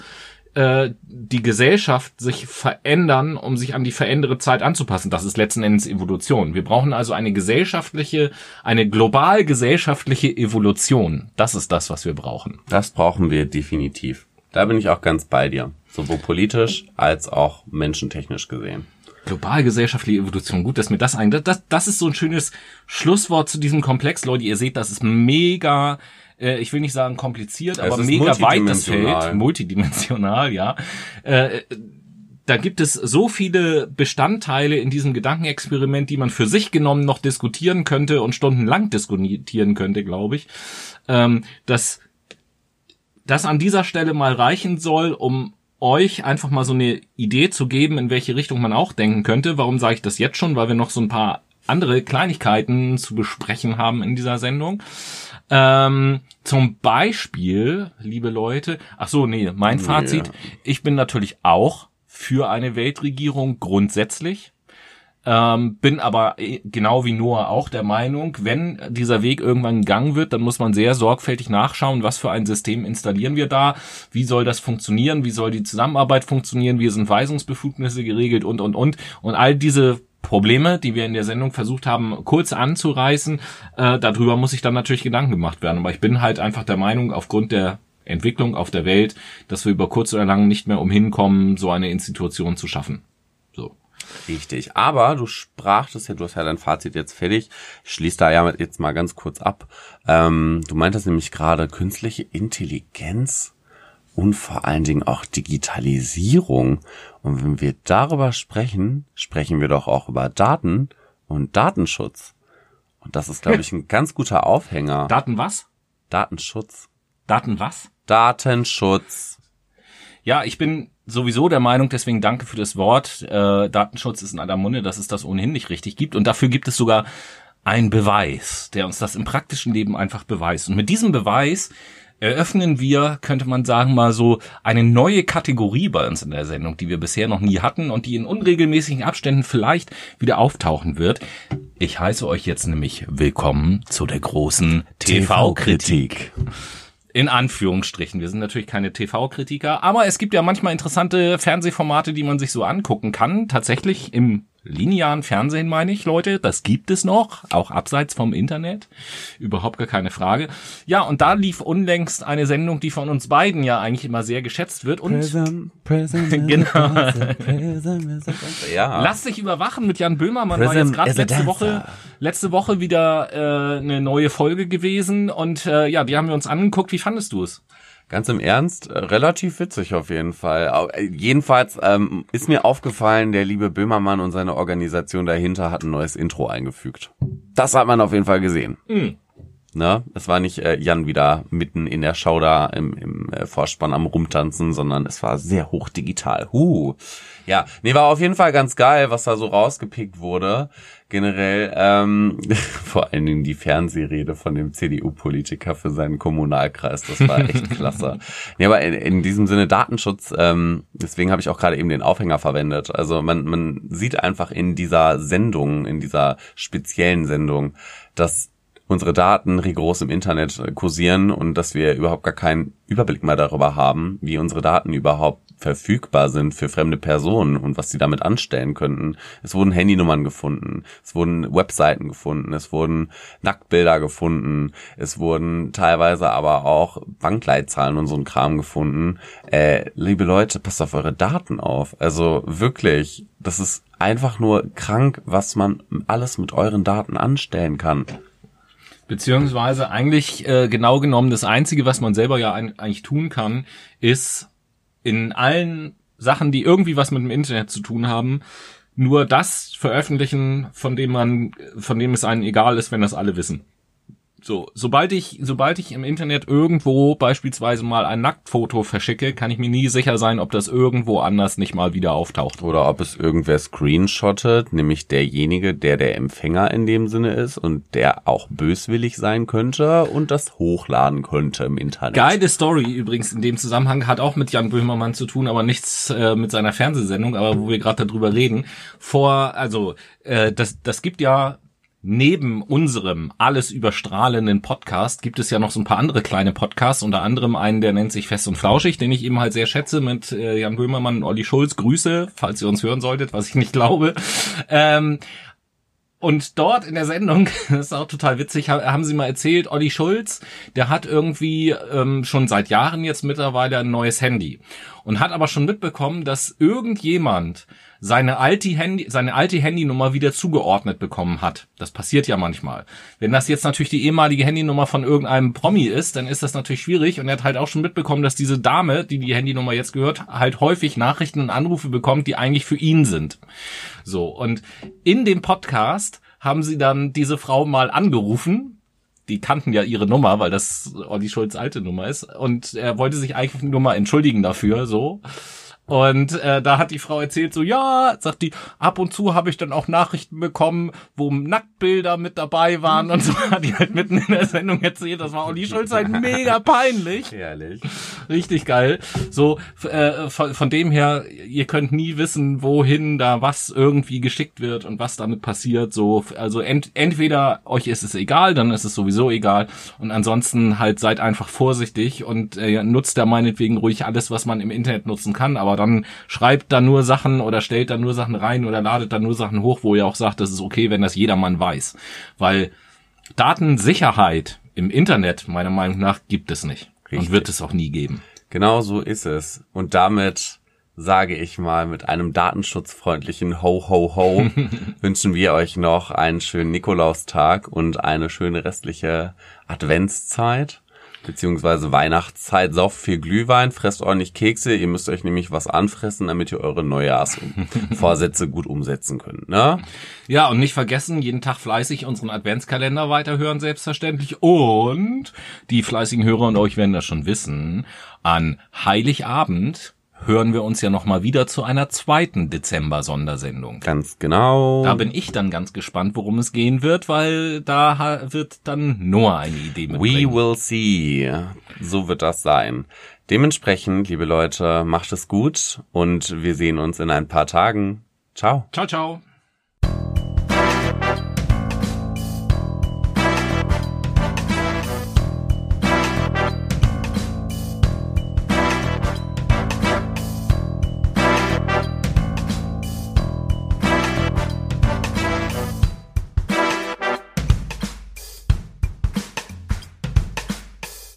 äh, die Gesellschaft sich verändern, um sich an die veränderte Zeit anzupassen. Das ist letzten Endes Evolution. Wir brauchen also eine gesellschaftliche, eine global gesellschaftliche Evolution. Das ist das, was wir brauchen. Das brauchen wir definitiv. Da bin ich auch ganz bei dir. Sowohl politisch als auch menschentechnisch gesehen. Global gesellschaftliche Evolution. Gut, dass mir das ein, das, das ist so ein schönes Schlusswort zu diesem Komplex. Leute, ihr seht, das ist mega äh, ich will nicht sagen kompliziert, es aber mega weit das Feld, multidimensional, ja. Äh, da gibt es so viele Bestandteile in diesem Gedankenexperiment, die man für sich genommen noch diskutieren könnte und stundenlang diskutieren könnte, glaube ich, ähm, dass das an dieser Stelle mal reichen soll, um euch einfach mal so eine Idee zu geben, in welche Richtung man auch denken könnte. Warum sage ich das jetzt schon? Weil wir noch so ein paar andere Kleinigkeiten zu besprechen haben in dieser Sendung. Ähm, zum Beispiel, liebe Leute, ach so, nee, mein Fazit, yeah. ich bin natürlich auch für eine Weltregierung grundsätzlich. Ähm, bin aber äh, genau wie Noah auch der Meinung, wenn dieser Weg irgendwann gegangen wird, dann muss man sehr sorgfältig nachschauen, was für ein System installieren wir da, wie soll das funktionieren, wie soll die Zusammenarbeit funktionieren, wie sind Weisungsbefugnisse geregelt und, und, und. Und all diese Probleme, die wir in der Sendung versucht haben, kurz anzureißen, äh, darüber muss sich dann natürlich Gedanken gemacht werden. Aber ich bin halt einfach der Meinung, aufgrund der Entwicklung auf der Welt, dass wir über kurz oder lang nicht mehr umhin kommen, so eine Institution zu schaffen. So. Richtig. Aber du sprachtest ja, du hast ja dein Fazit jetzt fertig. Ich da ja jetzt mal ganz kurz ab. Ähm, du meintest nämlich gerade künstliche Intelligenz und vor allen Dingen auch Digitalisierung. Und wenn wir darüber sprechen, sprechen wir doch auch über Daten und Datenschutz. Und das ist, glaube ich, ein ganz guter Aufhänger. Daten was? Datenschutz. Daten was? Datenschutz. Ja, ich bin sowieso der Meinung, deswegen danke für das Wort. Äh, Datenschutz ist in aller Munde, dass es das ohnehin nicht richtig gibt. Und dafür gibt es sogar einen Beweis, der uns das im praktischen Leben einfach beweist. Und mit diesem Beweis eröffnen wir, könnte man sagen, mal so eine neue Kategorie bei uns in der Sendung, die wir bisher noch nie hatten und die in unregelmäßigen Abständen vielleicht wieder auftauchen wird. Ich heiße euch jetzt nämlich willkommen zu der großen TV-Kritik. In Anführungsstrichen. Wir sind natürlich keine TV-Kritiker, aber es gibt ja manchmal interessante Fernsehformate, die man sich so angucken kann. Tatsächlich im linearen Fernsehen meine ich, Leute, das gibt es noch, auch abseits vom Internet, überhaupt gar keine Frage. Ja, und da lief unlängst eine Sendung, die von uns beiden ja eigentlich immer sehr geschätzt wird und Prism, Prism genau. Prism ja. Lass dich überwachen mit Jan Böhmermann Prism war jetzt gerade letzte Woche letzte Woche wieder äh, eine neue Folge gewesen und äh, ja, die haben wir uns angeguckt. Wie fandest du es? Ganz im Ernst, äh, relativ witzig auf jeden Fall. Äh, jedenfalls ähm, ist mir aufgefallen, der liebe Böhmermann und seine Organisation dahinter hat ein neues Intro eingefügt. Das hat man auf jeden Fall gesehen. Mhm. Ne? Es war nicht äh, Jan wieder mitten in der Schau da im, im äh, Vorspann am Rumtanzen, sondern es war sehr hoch digital. Huh. Ja, nee, war auf jeden Fall ganz geil, was da so rausgepickt wurde generell ähm, vor allen Dingen die Fernsehrede von dem CDU-Politiker für seinen Kommunalkreis. Das war echt klasse. Nee, aber in, in diesem Sinne Datenschutz, ähm, deswegen habe ich auch gerade eben den Aufhänger verwendet. Also man, man sieht einfach in dieser Sendung, in dieser speziellen Sendung, dass unsere Daten rigoros im Internet kursieren und dass wir überhaupt gar keinen Überblick mehr darüber haben, wie unsere Daten überhaupt verfügbar sind für fremde Personen und was sie damit anstellen könnten. Es wurden Handynummern gefunden, es wurden Webseiten gefunden, es wurden Nacktbilder gefunden, es wurden teilweise aber auch Bankleitzahlen und so ein Kram gefunden. Äh, liebe Leute, passt auf eure Daten auf. Also wirklich, das ist einfach nur krank, was man alles mit euren Daten anstellen kann. Beziehungsweise eigentlich äh, genau genommen das Einzige, was man selber ja eigentlich tun kann, ist in allen Sachen, die irgendwie was mit dem Internet zu tun haben, nur das veröffentlichen, von dem man, von dem es einem egal ist, wenn das alle wissen. So, sobald ich, sobald ich im Internet irgendwo beispielsweise mal ein Nacktfoto verschicke, kann ich mir nie sicher sein, ob das irgendwo anders nicht mal wieder auftaucht. Oder ob es irgendwer screenshottet, nämlich derjenige, der der Empfänger in dem Sinne ist und der auch böswillig sein könnte und das hochladen könnte im Internet. Geile Story übrigens in dem Zusammenhang hat auch mit Jan Böhmermann zu tun, aber nichts äh, mit seiner Fernsehsendung, aber wo wir gerade darüber reden. Vor, also äh, das, das gibt ja neben unserem alles überstrahlenden Podcast gibt es ja noch so ein paar andere kleine Podcasts, unter anderem einen, der nennt sich Fest und Flauschig, den ich eben halt sehr schätze mit äh, Jan Böhmermann und Olli Schulz. Grüße, falls ihr uns hören solltet, was ich nicht glaube. Ähm, und dort in der Sendung, das ist auch total witzig, haben sie mal erzählt, Olli Schulz, der hat irgendwie ähm, schon seit Jahren jetzt mittlerweile ein neues Handy und hat aber schon mitbekommen, dass irgendjemand seine alte, Handy, seine alte Handynummer wieder zugeordnet bekommen hat. Das passiert ja manchmal. Wenn das jetzt natürlich die ehemalige Handynummer von irgendeinem Promi ist, dann ist das natürlich schwierig. Und er hat halt auch schon mitbekommen, dass diese Dame, die die Handynummer jetzt gehört, halt häufig Nachrichten und Anrufe bekommt, die eigentlich für ihn sind. So. Und in dem Podcast haben sie dann diese Frau mal angerufen, die kannten ja ihre Nummer, weil das Olli Schulz alte Nummer ist. Und er wollte sich eigentlich nur mal entschuldigen dafür, so. Und äh, da hat die Frau erzählt, so ja, sagt die, ab und zu habe ich dann auch Nachrichten bekommen, wo Nacktbilder mit dabei waren und so hat die halt mitten in der Sendung erzählt, das war Olli Schulz halt mega peinlich. Herrlich. Richtig geil. So, äh, von, von dem her, ihr könnt nie wissen, wohin da was irgendwie geschickt wird und was damit passiert. So, also ent, entweder euch ist es egal, dann ist es sowieso egal. Und ansonsten halt seid einfach vorsichtig und äh, nutzt da meinetwegen ruhig alles, was man im Internet nutzen kann, aber dann schreibt da nur Sachen oder stellt da nur Sachen rein oder ladet da nur Sachen hoch, wo ihr auch sagt, das ist okay, wenn das jedermann weiß. Weil Datensicherheit im Internet, meiner Meinung nach, gibt es nicht. Richtig. Und wird es auch nie geben. Genau so ist es. Und damit sage ich mal, mit einem datenschutzfreundlichen Ho Ho Ho wünschen wir euch noch einen schönen Nikolaustag und eine schöne restliche Adventszeit beziehungsweise Weihnachtszeit. Sauft viel Glühwein, fresst ordentlich Kekse. Ihr müsst euch nämlich was anfressen, damit ihr eure Neujahrsvorsätze gut umsetzen könnt. Ne? Ja, und nicht vergessen, jeden Tag fleißig unseren Adventskalender weiterhören, selbstverständlich. Und die fleißigen Hörer und euch werden das schon wissen, an Heiligabend hören wir uns ja nochmal wieder zu einer zweiten Dezember-Sondersendung. Ganz genau. Da bin ich dann ganz gespannt, worum es gehen wird, weil da wird dann Noah eine Idee mitbringen. We will see. So wird das sein. Dementsprechend, liebe Leute, macht es gut und wir sehen uns in ein paar Tagen. Ciao. Ciao, ciao.